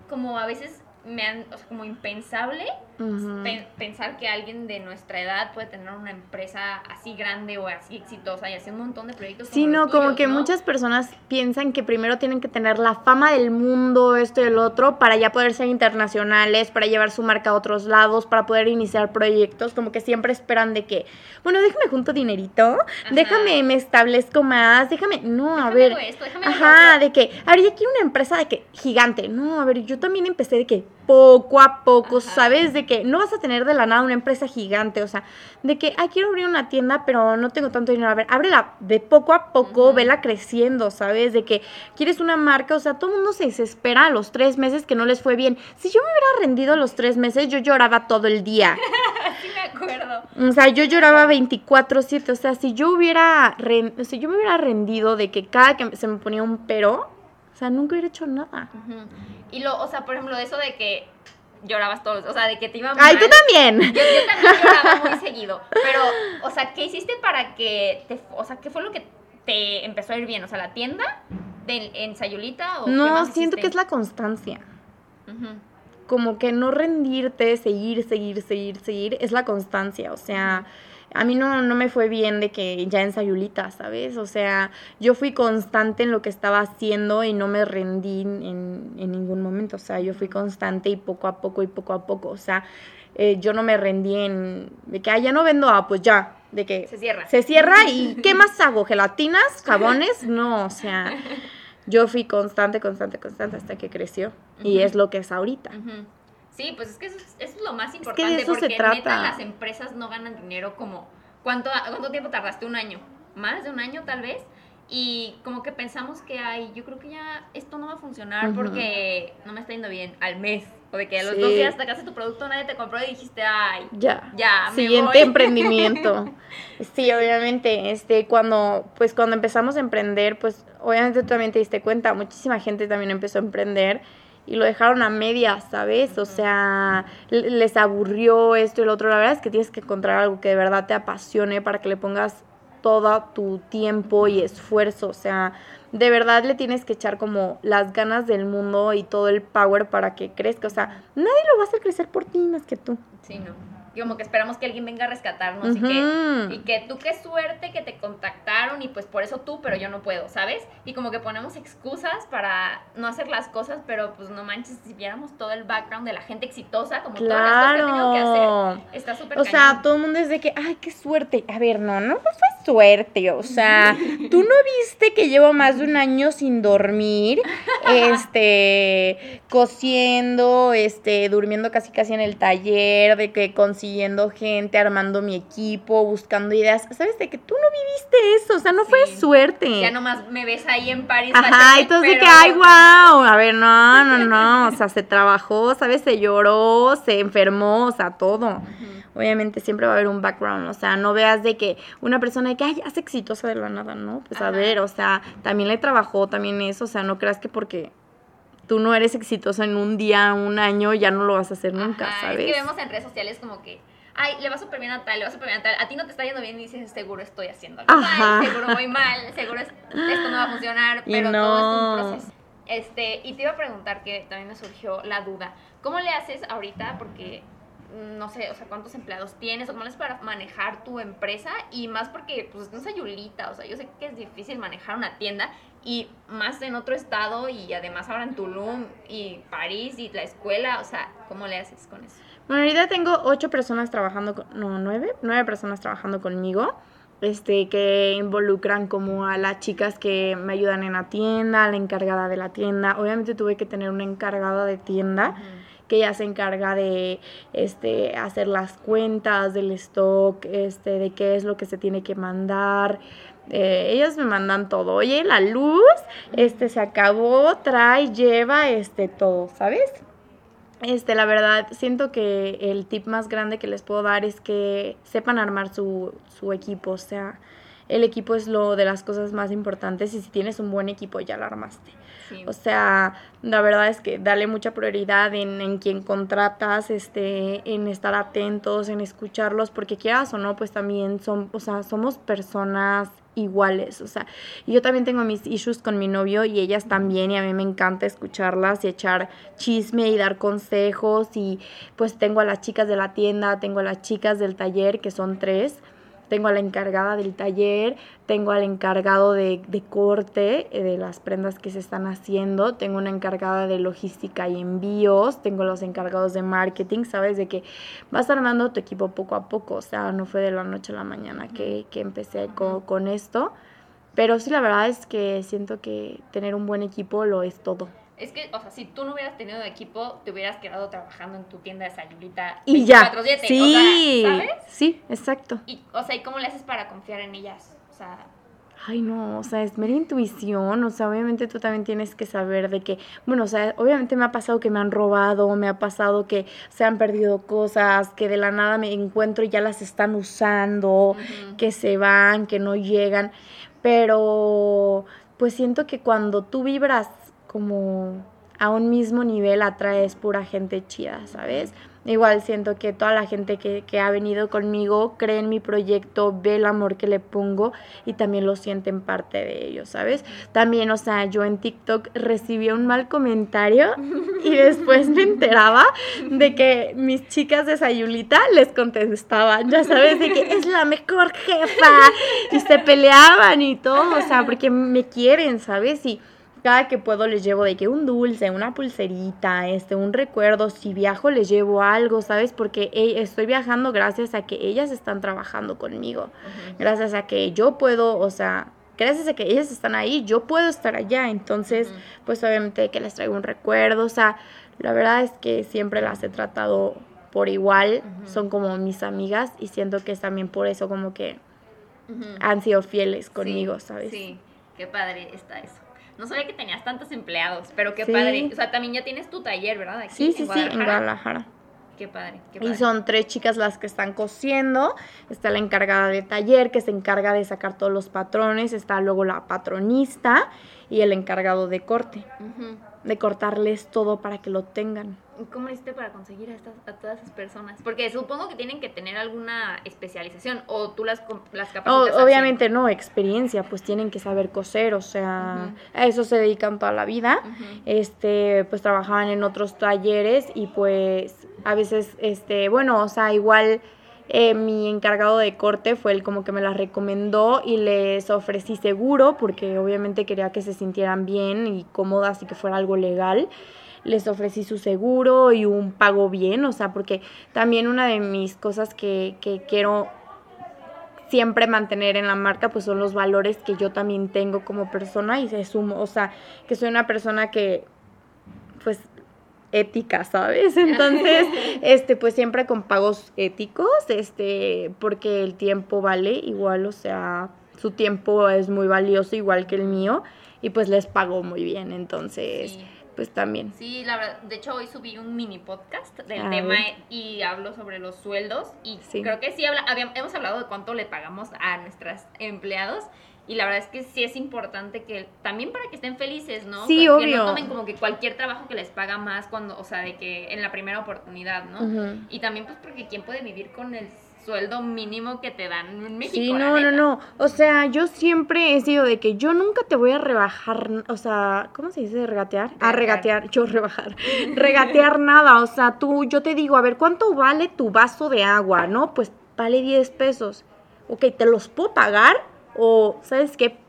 como a veces me han, o sea, como impensable Pe- pensar que alguien de nuestra edad puede tener una empresa así grande o así exitosa y hacer un montón de proyectos. Sí, como no, como que ¿no? muchas personas piensan que primero tienen que tener la fama del mundo, esto y el otro, para ya poder ser internacionales, para llevar su marca a otros lados, para poder iniciar proyectos, como que siempre esperan de que, bueno, déjame junto dinerito, déjame me establezco más, déjame, no, a ver, esto, déjame ajá, de que, a ver, ya quiero una empresa de que gigante, no, a ver, yo también empecé de que poco a poco, Ajá. ¿sabes? De que no vas a tener de la nada una empresa gigante, o sea, de que, ay, quiero abrir una tienda, pero no tengo tanto dinero. A ver, ábrela de poco a poco, vela creciendo, ¿sabes? De que quieres una marca, o sea, todo el mundo se desespera a los tres meses que no les fue bien. Si yo me hubiera rendido a los tres meses, yo lloraba todo el día. Sí me acuerdo. O sea, yo lloraba 24/7, o sea, si yo hubiera, si yo me hubiera rendido de que cada que se me ponía un pero, o sea, nunca hubiera hecho nada. Ujú. Y lo, o sea, por ejemplo, eso de que llorabas todos, o sea, de que te iba Ay, mal. tú también. Yo, yo también lloraba muy seguido, pero, o sea, ¿qué hiciste para que te, o sea, qué fue lo que te empezó a ir bien? O sea, ¿la tienda de, en Sayulita o No, siento que es la constancia. Como que no rendirte, seguir, seguir, seguir, seguir, es la constancia. O sea, a mí no, no me fue bien de que ya en Sayulita, ¿sabes? O sea, yo fui constante en lo que estaba haciendo y no me rendí en, en ningún momento. O sea, yo fui constante y poco a poco y poco a poco. O sea, eh, yo no me rendí en de que, ah, ya no vendo, ah, pues ya. De que Se cierra. se cierra y ¿qué más hago? ¿Gelatinas? ¿Jabones? No, o sea, yo fui constante, constante, constante hasta que creció. Y es lo que es ahorita. Sí, pues es que eso es, eso es lo más que de importante eso se porque trata. neta las empresas no ganan dinero como ¿cuánto cuánto tiempo tardaste? Un año, más de un año tal vez. Y como que pensamos que ay, yo creo que ya esto no va a funcionar porque no me está yendo bien al mes. O de que a los Sí. dos días sacaste tu producto, nadie te compró y dijiste, ay, Ya. ya, me Siguiente voy. emprendimiento. Sí, obviamente, este, cuando, pues cuando empezamos a emprender, pues obviamente tú también te diste cuenta, muchísima gente también empezó a emprender y lo dejaron a medias, ¿sabes? O sea, les aburrió esto y lo otro. La verdad es que tienes que encontrar algo que de verdad te apasione para que le pongas todo tu tiempo y esfuerzo. O sea, de verdad le tienes que echar como las ganas del mundo y todo el power para que crezca. O sea, nadie lo va a hacer crecer por ti más que tú. Sí, no. Y como que esperamos que alguien venga a rescatarnos y, que, y que tú qué suerte que te contactaron y pues por eso tú, pero yo no puedo, ¿sabes? Y como que ponemos excusas para no hacer las cosas, pero pues no manches, si viéramos todo el background de la gente exitosa, como todas las cosas que ha tenido que Claro. hacer, está súper O sea, todo el mundo es de que, ay, qué suerte. A ver, no, no fue suerte. O sea, tú no viste que llevo más de un año sin dormir, este, cosiendo, este, durmiendo casi casi en el taller, de que consiguiendo gente, armando mi equipo, buscando ideas. ¿Sabes? De que tú no viviste eso. O sea, no fue suerte. Ya nomás me ves ahí en París. Ajá, entonces de que, ay, wow, a ver, no, no, no, o sea, se trabajó, ¿sabes? Se lloró, se enfermó, o sea, todo. Obviamente siempre va a haber un background, o sea, no veas de que una persona de que, ay, es exitosa de la nada, ¿no? Pues a ver, o sea, también le trabajó, también eso, o sea, no creas que porque tú no eres exitosa en un día, un año, ya no lo vas a hacer nunca, Ajá, ¿sabes? Es que vemos en redes sociales como que, ay, le va súper bien a tal, le va súper bien a tal, a ti no te está yendo bien y dices, seguro estoy haciendo algo Ajá. mal, seguro voy mal, seguro es- esto no va a funcionar, pero no. todo es un proceso. Este, y te iba a preguntar que también me surgió la duda, ¿cómo le haces ahorita? Porque no sé, o sea, cuántos empleados tienes o cómo haces para manejar tu empresa y más porque pues es Ayulita, o sea, yo sé que es difícil manejar una tienda y más en otro estado y además ahora en Tulum y París y la escuela, o sea, ¿cómo le haces con eso? Bueno, ahorita tengo ocho personas trabajando, con, no, nueve, nueve personas trabajando conmigo, este, que involucran como a las chicas que me ayudan en la tienda, a la encargada de la tienda. Obviamente tuve que tener una encargada de tienda que ella se encarga de este, hacer las cuentas del stock, este, de qué es lo que se tiene que mandar. Eh, ellas me mandan todo. Oye, la luz, este, se acabó, trae, lleva, este, todo, ¿sabes? Este, la verdad, siento que el tip más grande que les puedo dar es que sepan armar su, su equipo. O sea, el equipo es lo de las cosas más importantes y si tienes un buen equipo ya lo armaste. O sea, la verdad es que dale mucha prioridad en, en quien contratas, este, en estar atentos, en escucharlos, porque quieras o no, pues también son, o sea, somos personas iguales, o sea, yo también tengo mis issues con mi novio y ellas también, y a mí me encanta escucharlas y echar chisme y dar consejos, y pues tengo a las chicas de la tienda, tengo a las chicas del taller, que son tres, tengo a la encargada del taller, tengo al encargado de, de corte eh, de las prendas que se están haciendo, tengo una encargada de logística y envíos, tengo los encargados de marketing, sabes, de que vas armando tu equipo poco a poco, o sea, no fue de la noche a la mañana que, que empecé con, con esto, pero sí la verdad es que siento que tener un buen equipo lo es todo. Es que, o sea, si tú no hubieras tenido equipo, te hubieras quedado trabajando en tu tienda de Sayulita Y ya. 24/7, Sí, o sea, ¿sabes? sí, exacto. Y, o sea, ¿y cómo le haces para confiar en ellas? O sea, Ay, no, o sea, es mera intuición, o sea, obviamente tú también tienes que saber de que, bueno, o sea, obviamente me ha pasado que me han robado, me ha pasado que se han perdido cosas, que de la nada me encuentro y ya las están usando, que se van, que no llegan, pero pues siento que cuando tú vibras como a un mismo nivel atraes pura gente chida, ¿sabes? Igual siento que toda la gente que, que ha venido conmigo cree en mi proyecto, ve el amor que le pongo y también lo sienten parte de ellos, ¿sabes? También, o sea, yo en TikTok recibí un mal comentario y después me enteraba de que mis chicas de Sayulita les contestaban, ya sabes, de que es la mejor jefa y se peleaban y todo, o sea, porque me quieren, ¿sabes? Y cada que puedo les llevo de que un dulce, una pulserita, este, un recuerdo, si viajo les llevo algo, ¿sabes? Porque estoy viajando gracias a que ellas están trabajando conmigo, gracias a que yo puedo, o sea, gracias a que ellas están ahí, yo puedo estar allá, entonces, pues obviamente que les traigo un recuerdo, o sea, La verdad es que siempre las he tratado por igual, son como mis amigas y siento que es también por eso como que han sido fieles conmigo, ¿sabes? Sí, qué padre está eso. No sabía que tenías tantos empleados, pero qué padre. O sea, también ya tienes tu taller, ¿verdad? Aquí, sí, sí, sí, en Guadalajara. Qué padre, qué padre. Y son tres chicas las que están cosiendo. Está la encargada de taller, que se encarga de sacar todos los patrones. Está luego la patronista y el encargado de corte. De cortarles todo para que lo tengan. ¿Cómo hiciste para conseguir a, estas, a todas esas personas? Porque supongo que tienen que tener alguna especialización o tú las, las capacitas. obviamente no, experiencia, pues tienen que saber coser, o sea, a eso se dedican toda la vida. Este, pues trabajaban en otros talleres y pues a veces, este, bueno, o sea, igual eh, mi encargado de corte fue el como que me las recomendó y les ofrecí seguro porque obviamente quería que se sintieran bien y cómodas y que fuera algo legal les ofrecí su seguro y un pago bien, o sea, porque también una de mis cosas que, que quiero siempre mantener en la marca, pues son los valores que yo también tengo como persona y se sumo, o sea, que soy una persona que, pues, ética, ¿sabes? Entonces, este, pues siempre con pagos éticos, este, porque el tiempo vale igual, o sea, su tiempo es muy valioso igual que el mío y pues les pago muy bien, entonces pues también. Sí, la verdad, de hecho hoy subí un mini podcast del tema y hablo sobre los sueldos y creo que sí habla, hemos hablado de cuánto le pagamos a nuestros empleados y la verdad es que sí es importante que también para que estén felices, ¿no? Sí, que obvio. no tomen como que cualquier trabajo que les paga más cuando, o sea, de que en la primera oportunidad, ¿no? Y también pues porque quién puede vivir con el sueldo mínimo que te dan en México. Sí, no, no, no. O sea, yo siempre he sido de que yo nunca te voy a rebajar, o sea, ¿cómo se dice regatear? Ah, regatear, yo rebajar. regatear nada, o sea, tú, yo te digo, a ver, ¿cuánto vale tu vaso de agua? ¿No? Pues vale 10 pesos. Ok, ¿te los puedo pagar? O, ¿sabes qué?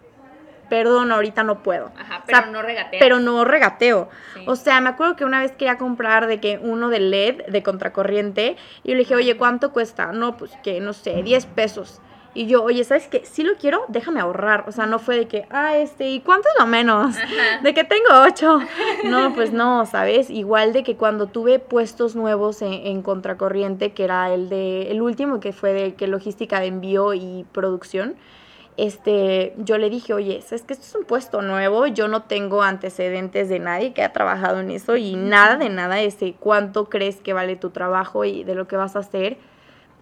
Perdón, ahorita no puedo. Ajá, pero no regateo. Pero no regateo. O sea, me acuerdo que una vez quería comprar de que uno de LED, de contracorriente, y yo le dije, oye, ¿cuánto cuesta? No, pues que, no sé, 10 pesos. Y yo, oye, ¿sabes qué? Si lo quiero, déjame ahorrar. O sea, no fue de que, ah, este, ¿y cuánto es lo menos? De que tengo ocho. No, pues no, ¿sabes? Igual de que cuando tuve puestos nuevos en, en, contracorriente, que era el de, el último que fue de que logística de envío y producción, este, yo le dije, oye, es que esto es un puesto nuevo, yo no tengo antecedentes de nadie que ha trabajado en eso y nada de nada, este, cuánto crees que vale tu trabajo y de lo que vas a hacer,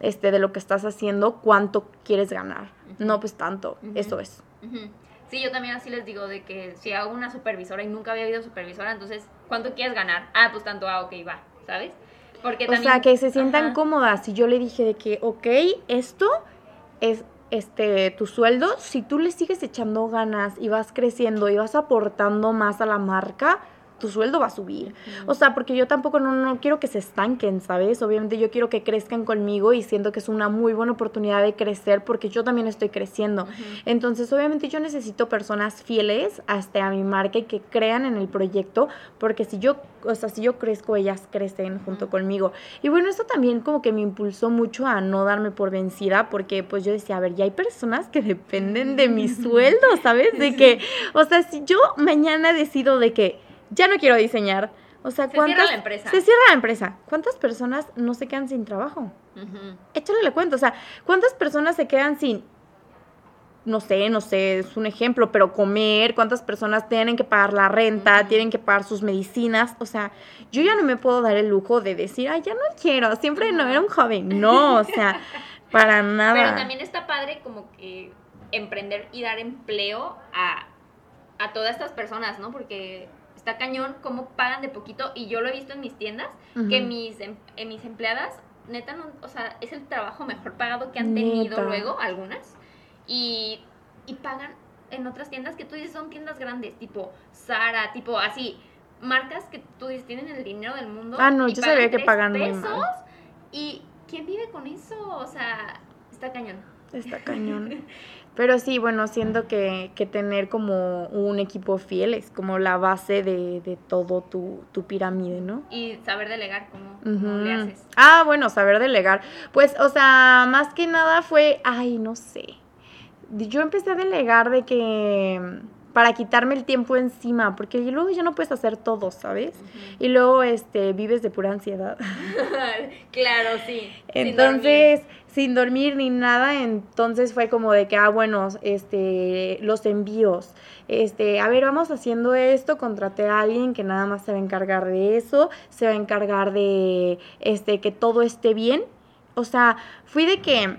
este, de lo que estás haciendo, cuánto quieres ganar. No, pues tanto, eso es. Sí, yo también así les digo de que si hago una supervisora y nunca había habido supervisora, entonces, ¿cuánto quieres ganar? Ah, pues tanto, ah, ok, va, ¿sabes? Porque o sea, que se sientan cómodas. Y yo le dije de que, ok, esto es este, tu sueldo, si tú le sigues echando ganas y vas creciendo y vas aportando más a la marca, tu sueldo va a subir. O sea, porque yo tampoco no, quiero que se estanquen, ¿sabes? Obviamente yo quiero que crezcan conmigo y siento que es una muy buena oportunidad de crecer porque yo también estoy creciendo. Entonces, obviamente yo necesito personas fieles hasta a mi marca y que crean en el proyecto porque si yo, o sea, si yo crezco, ellas crecen junto conmigo. Y bueno, esto también como que me impulsó mucho a no darme por vencida porque pues yo decía, a ver, ya hay personas que dependen de mi sueldo, ¿sabes? De que, o sea, si yo mañana decido de que ya no quiero diseñar. O sea, ¿cuántas, se cierra la empresa. Se cierra la empresa. ¿Cuántas personas no se quedan sin trabajo? Échale la cuenta. O sea, ¿cuántas personas se quedan sin, no sé, no sé, es un ejemplo, pero comer? ¿Cuántas personas tienen que pagar la renta? Tienen que pagar sus medicinas? O sea, yo ya no me puedo dar el lujo de decir, ay, ya no quiero, siempre no era un joven. No, o sea, para nada. Pero también está padre como que emprender y dar empleo a, a todas estas personas, ¿no? Porque está cañón cómo pagan de poquito y yo lo he visto en mis tiendas que mis, em, mis empleadas neta no, o sea, es el trabajo mejor pagado que han tenido luego algunas y, y pagan en otras tiendas que tú dices son tiendas grandes, tipo Sara, tipo así, marcas que tú dices tienen el dinero del mundo. Ah, no, yo sabía que pagan pesos, Y ¿quién vive con eso? O sea, está cañón. Está cañón. Pero sí, bueno, siento que, que, tener como un equipo fiel es como la base de, de todo tu, tu, pirámide, ¿no? Y saber delegar, ¿cómo, le haces? Ah, bueno, saber delegar. Pues, o sea, más que nada fue, ay, no sé. Yo empecé a delegar de que para quitarme el tiempo encima, porque luego ya no puedes hacer todo, ¿sabes? Y luego este vives de pura ansiedad. claro, sí. Entonces, sin dormir. ni nada, entonces fue como de que ah bueno, este los envíos. Este, a ver, vamos haciendo esto, contraté a alguien que nada más se va a encargar de eso, se va a encargar de este que todo esté bien. O sea, fui de que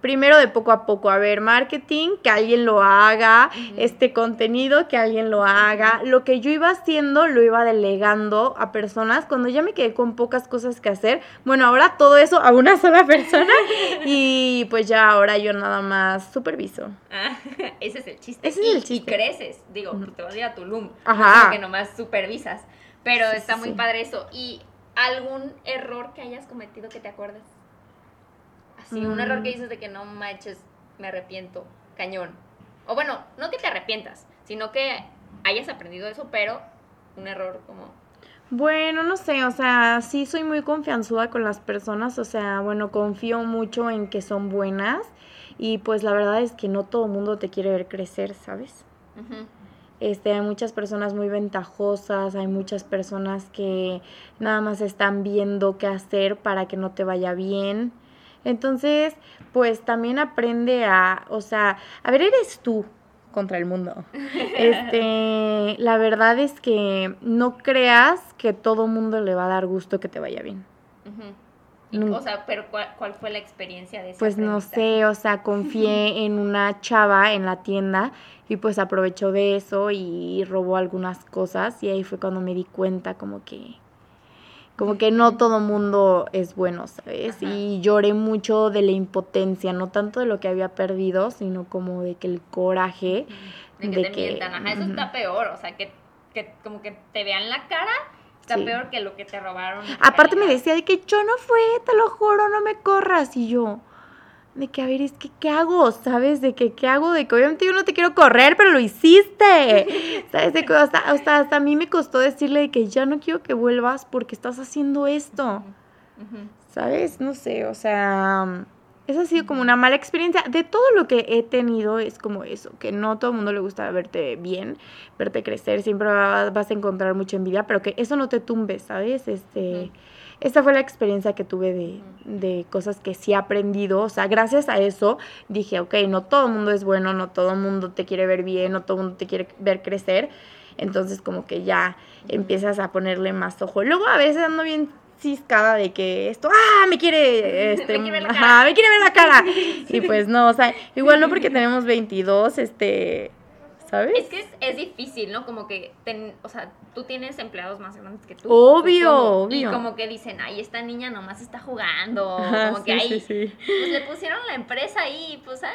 primero de poco a poco, a ver, marketing, que alguien lo haga, este contenido, que alguien lo haga. Lo que yo iba haciendo lo iba delegando a personas. Cuando ya me quedé con pocas cosas que hacer, bueno, ahora todo eso a una sola persona y pues ya ahora yo nada más superviso. Ah, ese es el chiste. Ese es el chiste. Y creces, digo, te vas a ir a Tulum. Ajá. que nomás supervisas. Pero está muy padre eso. ¿Y algún error que hayas cometido que te acuerdes? Sí, un error que dices de que no manches, me arrepiento, cañón. O bueno, no que te arrepientas, sino que hayas aprendido eso, pero un error como... Bueno, no sé, o sea, sí soy muy confianzuda con las personas, o sea, bueno, confío mucho en que son buenas y pues la verdad es que no todo el mundo te quiere ver crecer, ¿sabes? Este, hay muchas personas muy ventajosas, hay muchas personas que nada más están viendo qué hacer para que no te vaya bien. Entonces, pues también aprende a, o sea, a ver, eres tú contra el mundo. Este, la verdad es que no creas que todo mundo le va a dar gusto que te vaya bien. o sea, pero ¿cuál, fue la experiencia de eso? Pues no sé, o sea, confié en una chava en la tienda y pues aprovechó de eso y robó algunas cosas y ahí fue cuando me di cuenta como que como que no todo mundo es bueno, ¿sabes? Y lloré mucho de la impotencia, no tanto de lo que había perdido, sino como de que el coraje de que te mientan, ajá, eso está peor, o sea, que, que como que te vean la cara, está peor que lo que te robaron. Aparte me decía de que yo no fui, te lo juro, no me corras, y yo de que, a ver, es que, ¿qué hago? ¿Sabes? De que, ¿qué hago? De que obviamente yo no te quiero correr, pero lo hiciste. ¿Sabes? De que hasta, hasta, a mí me costó decirle de que ya no quiero que vuelvas porque estás haciendo esto. ¿Sabes? No sé, o sea, esa ha sido como una mala experiencia. De todo lo que he tenido es como eso, que no todo el mundo le gusta verte bien, verte crecer, siempre vas a encontrar mucha envidia, pero que eso no te tumbe, ¿sabes? Este esta fue la experiencia que tuve de, cosas que sí he aprendido. O sea, gracias a eso dije, ok, no todo el mundo es bueno, no todo el mundo te quiere ver bien, no todo el mundo te quiere ver crecer. Entonces como que ya empiezas a ponerle más ojo. Luego a veces ando bien ciscada de que esto, ah, me quiere, este, me quiere ver la cara. me quiere ver la cara. Y pues no, o sea, igual no porque tenemos 22, este, ¿sabes? Es que es, difícil, ¿no? Como que, o sea, tú tienes empleados más grandes que tú. Obvio, obvio. Y como que dicen, ay, esta niña nomás está jugando. como que ahí, pues le pusieron la empresa ahí, pues, ah,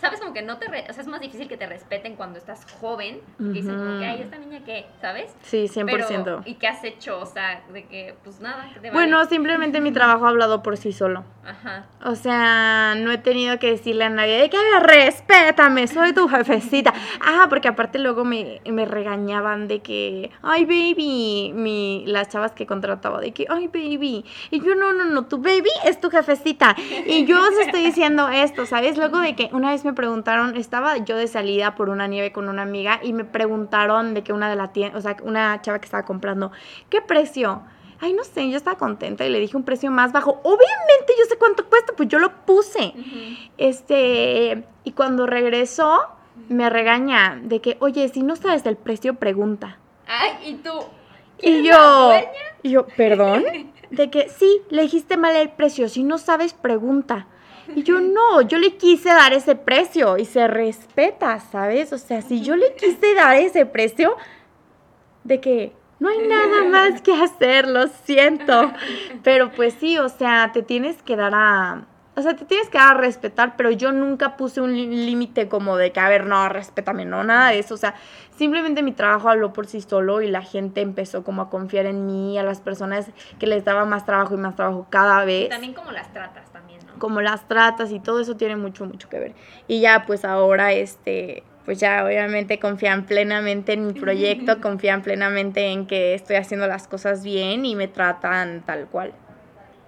¿sabes? Como que no te, o sea, es más difícil que te respeten cuando estás joven. Y dicen, como que, ay, esta niña qué, ¿sabes? Sí, 100%. ¿Y qué has hecho? O sea, de que, pues nada. bueno, simplemente mi trabajo ha hablado por sí solo. Ajá. O sea, no he tenido que decirle a nadie, de que, respétame, soy tu jefecita. Ah, porque aparte luego me, me regañaban de que, ay, baby, mi, las chavas que contrataba, de que, ay, baby. Y yo, no, no, no, tu baby es tu jefecita. Y yo os estoy diciendo esto, ¿sabes? Luego de que una vez me preguntaron, estaba yo de salida por una nieve con una amiga y me preguntaron de que una de la tienda, o sea, una chava que estaba comprando, ¿qué precio? Ay, no sé, yo estaba contenta y le dije un precio más bajo. Obviamente yo sé cuánto cuesta, pues yo lo puse. Este, y cuando regresó, me regaña de que, oye, si no sabes el precio, pregunta. Ay, ¿y tú? Y yo, y yo, perdón, de que sí, le dijiste mal el precio, si no sabes, pregunta. Y yo no, yo le quise dar ese precio y se respeta, ¿sabes? O sea, si yo le quise dar ese precio, de que no hay nada más que hacer, lo siento. Pero pues sí, o sea, te tienes que dar a, o sea, te tienes que dar a respetar, pero yo nunca puse un límite como de que, a ver, no, respétame, no, nada de eso. O sea, simplemente mi trabajo habló por sí solo y la gente empezó como a confiar en mí, a las personas que les daba más trabajo y más trabajo cada vez. Y también como las tratas también, ¿no? Como las tratas y todo eso tiene mucho, mucho que ver. Y ya, pues ahora, este, pues ya obviamente confían plenamente en mi proyecto, confían plenamente en que estoy haciendo las cosas bien y me tratan tal cual,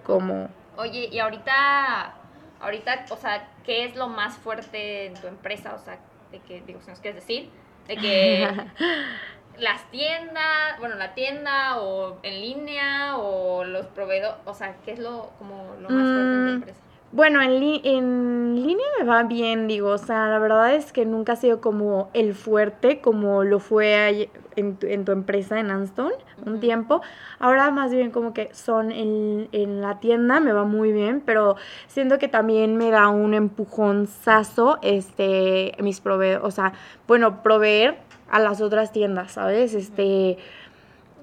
como... Oye, y ahorita ahorita, o sea, ¿qué es lo más fuerte en tu empresa? O sea, de que, digo, si nos quieres decir, De que las tiendas, bueno, la tienda o en línea o los proveedores, o sea, ¿qué es lo como lo más fuerte en tu Mm, empresa? Bueno, en, li- en línea me va bien, digo, o sea, la verdad es que nunca ha sido como el fuerte como lo fue ahí en tu, en tu empresa en Anston un tiempo. Ahora más bien como que son en, en la tienda, me va muy bien, pero siento que también me da un empujón sazo, este, mis proveedores, o sea, bueno, proveer a las otras tiendas, ¿sabes? Este...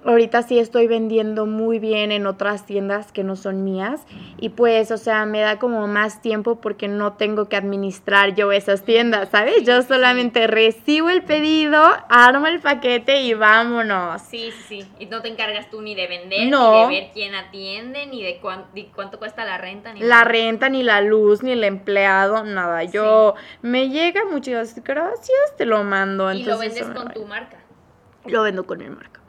Ahorita sí estoy vendiendo muy bien en otras tiendas que no son mías y pues, o sea, me da como más tiempo porque no tengo que administrar yo esas tiendas, ¿sabes? Yo solamente recibo el pedido, armo el paquete y vámonos. Sí, sí, sí. Y no te encargas tú ni de vender, No. ni de ver quién atiende, ni de cuán- ni cuánto cuesta la renta, ni La nada. renta, ni la luz, ni el empleado, nada. Yo me llega muchas gracias, te lo mando. Y lo vendes con tu marca. Lo vendo con mi marca.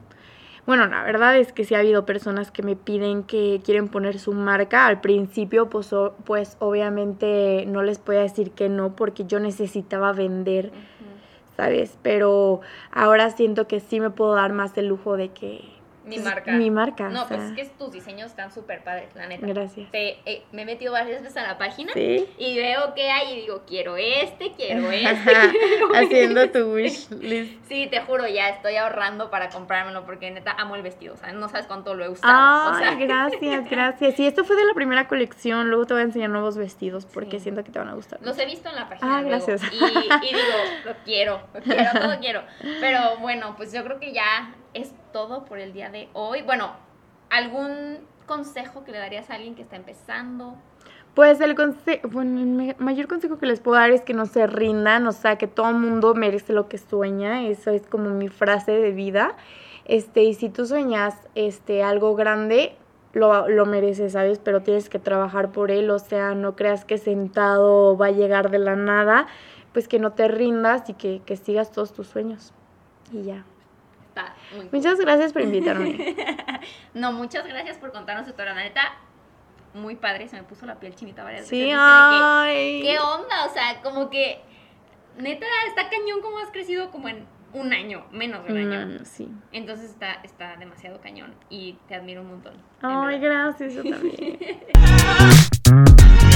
Bueno, la verdad es que sí ha habido personas que me piden que quieren poner su marca. Al principio, pues, o- pues obviamente no les podía decir que no porque yo necesitaba vender. ¿sabes? Pero ahora siento que sí me puedo dar más el lujo de que... Mi pues, marca. Mi marca. No, o pues es que tus diseños están súper padres, la neta. Gracias. Te- eh, me he metido varias veces a la página Sí. y veo qué hay y digo, quiero este, quiero este, quiero Haciendo este. tu wish list. Sí, te juro, ya estoy ahorrando para comprármelo porque neta amo el vestido, o sea, no sabes cuánto lo he usado. o sea, gracias, gracias. Sí, esto fue de la primera colección. Luego te voy a enseñar nuevos vestidos porque Sí. siento que te van a gustar. Los he visto en la página. Ah, luego, gracias. Y, y digo, lo quiero, lo quiero, todo quiero. Pero bueno, pues yo creo que ya es todo por el día de hoy. Bueno, ¿algún consejo que le darías a alguien que está empezando? Pues el consejo, bueno, el mayor consejo que les puedo dar es que no se rindan, o sea, que todo mundo merece lo que sueña, eso es como mi frase de vida. Este, y si tú sueñas este algo grande, lo, lo mereces, ¿sabes? Pero tienes que trabajar por él, o sea, no creas que sentado va a llegar de la nada, pues que no te rindas y que, que sigas todos tus sueños. Y ya. Está muy cool. Muchas gracias por invitarme. No, muchas gracias por contarnos tu historia. La neta, muy padre, se me puso la piel chinita varias Sí, veces. Ay. que, ¿Qué onda? O sea, como que, neta, está cañón como has crecido como en un año, menos de un año. año, sí. Entonces está, está demasiado cañón y te admiro un montón. Ay, gracias, yo también.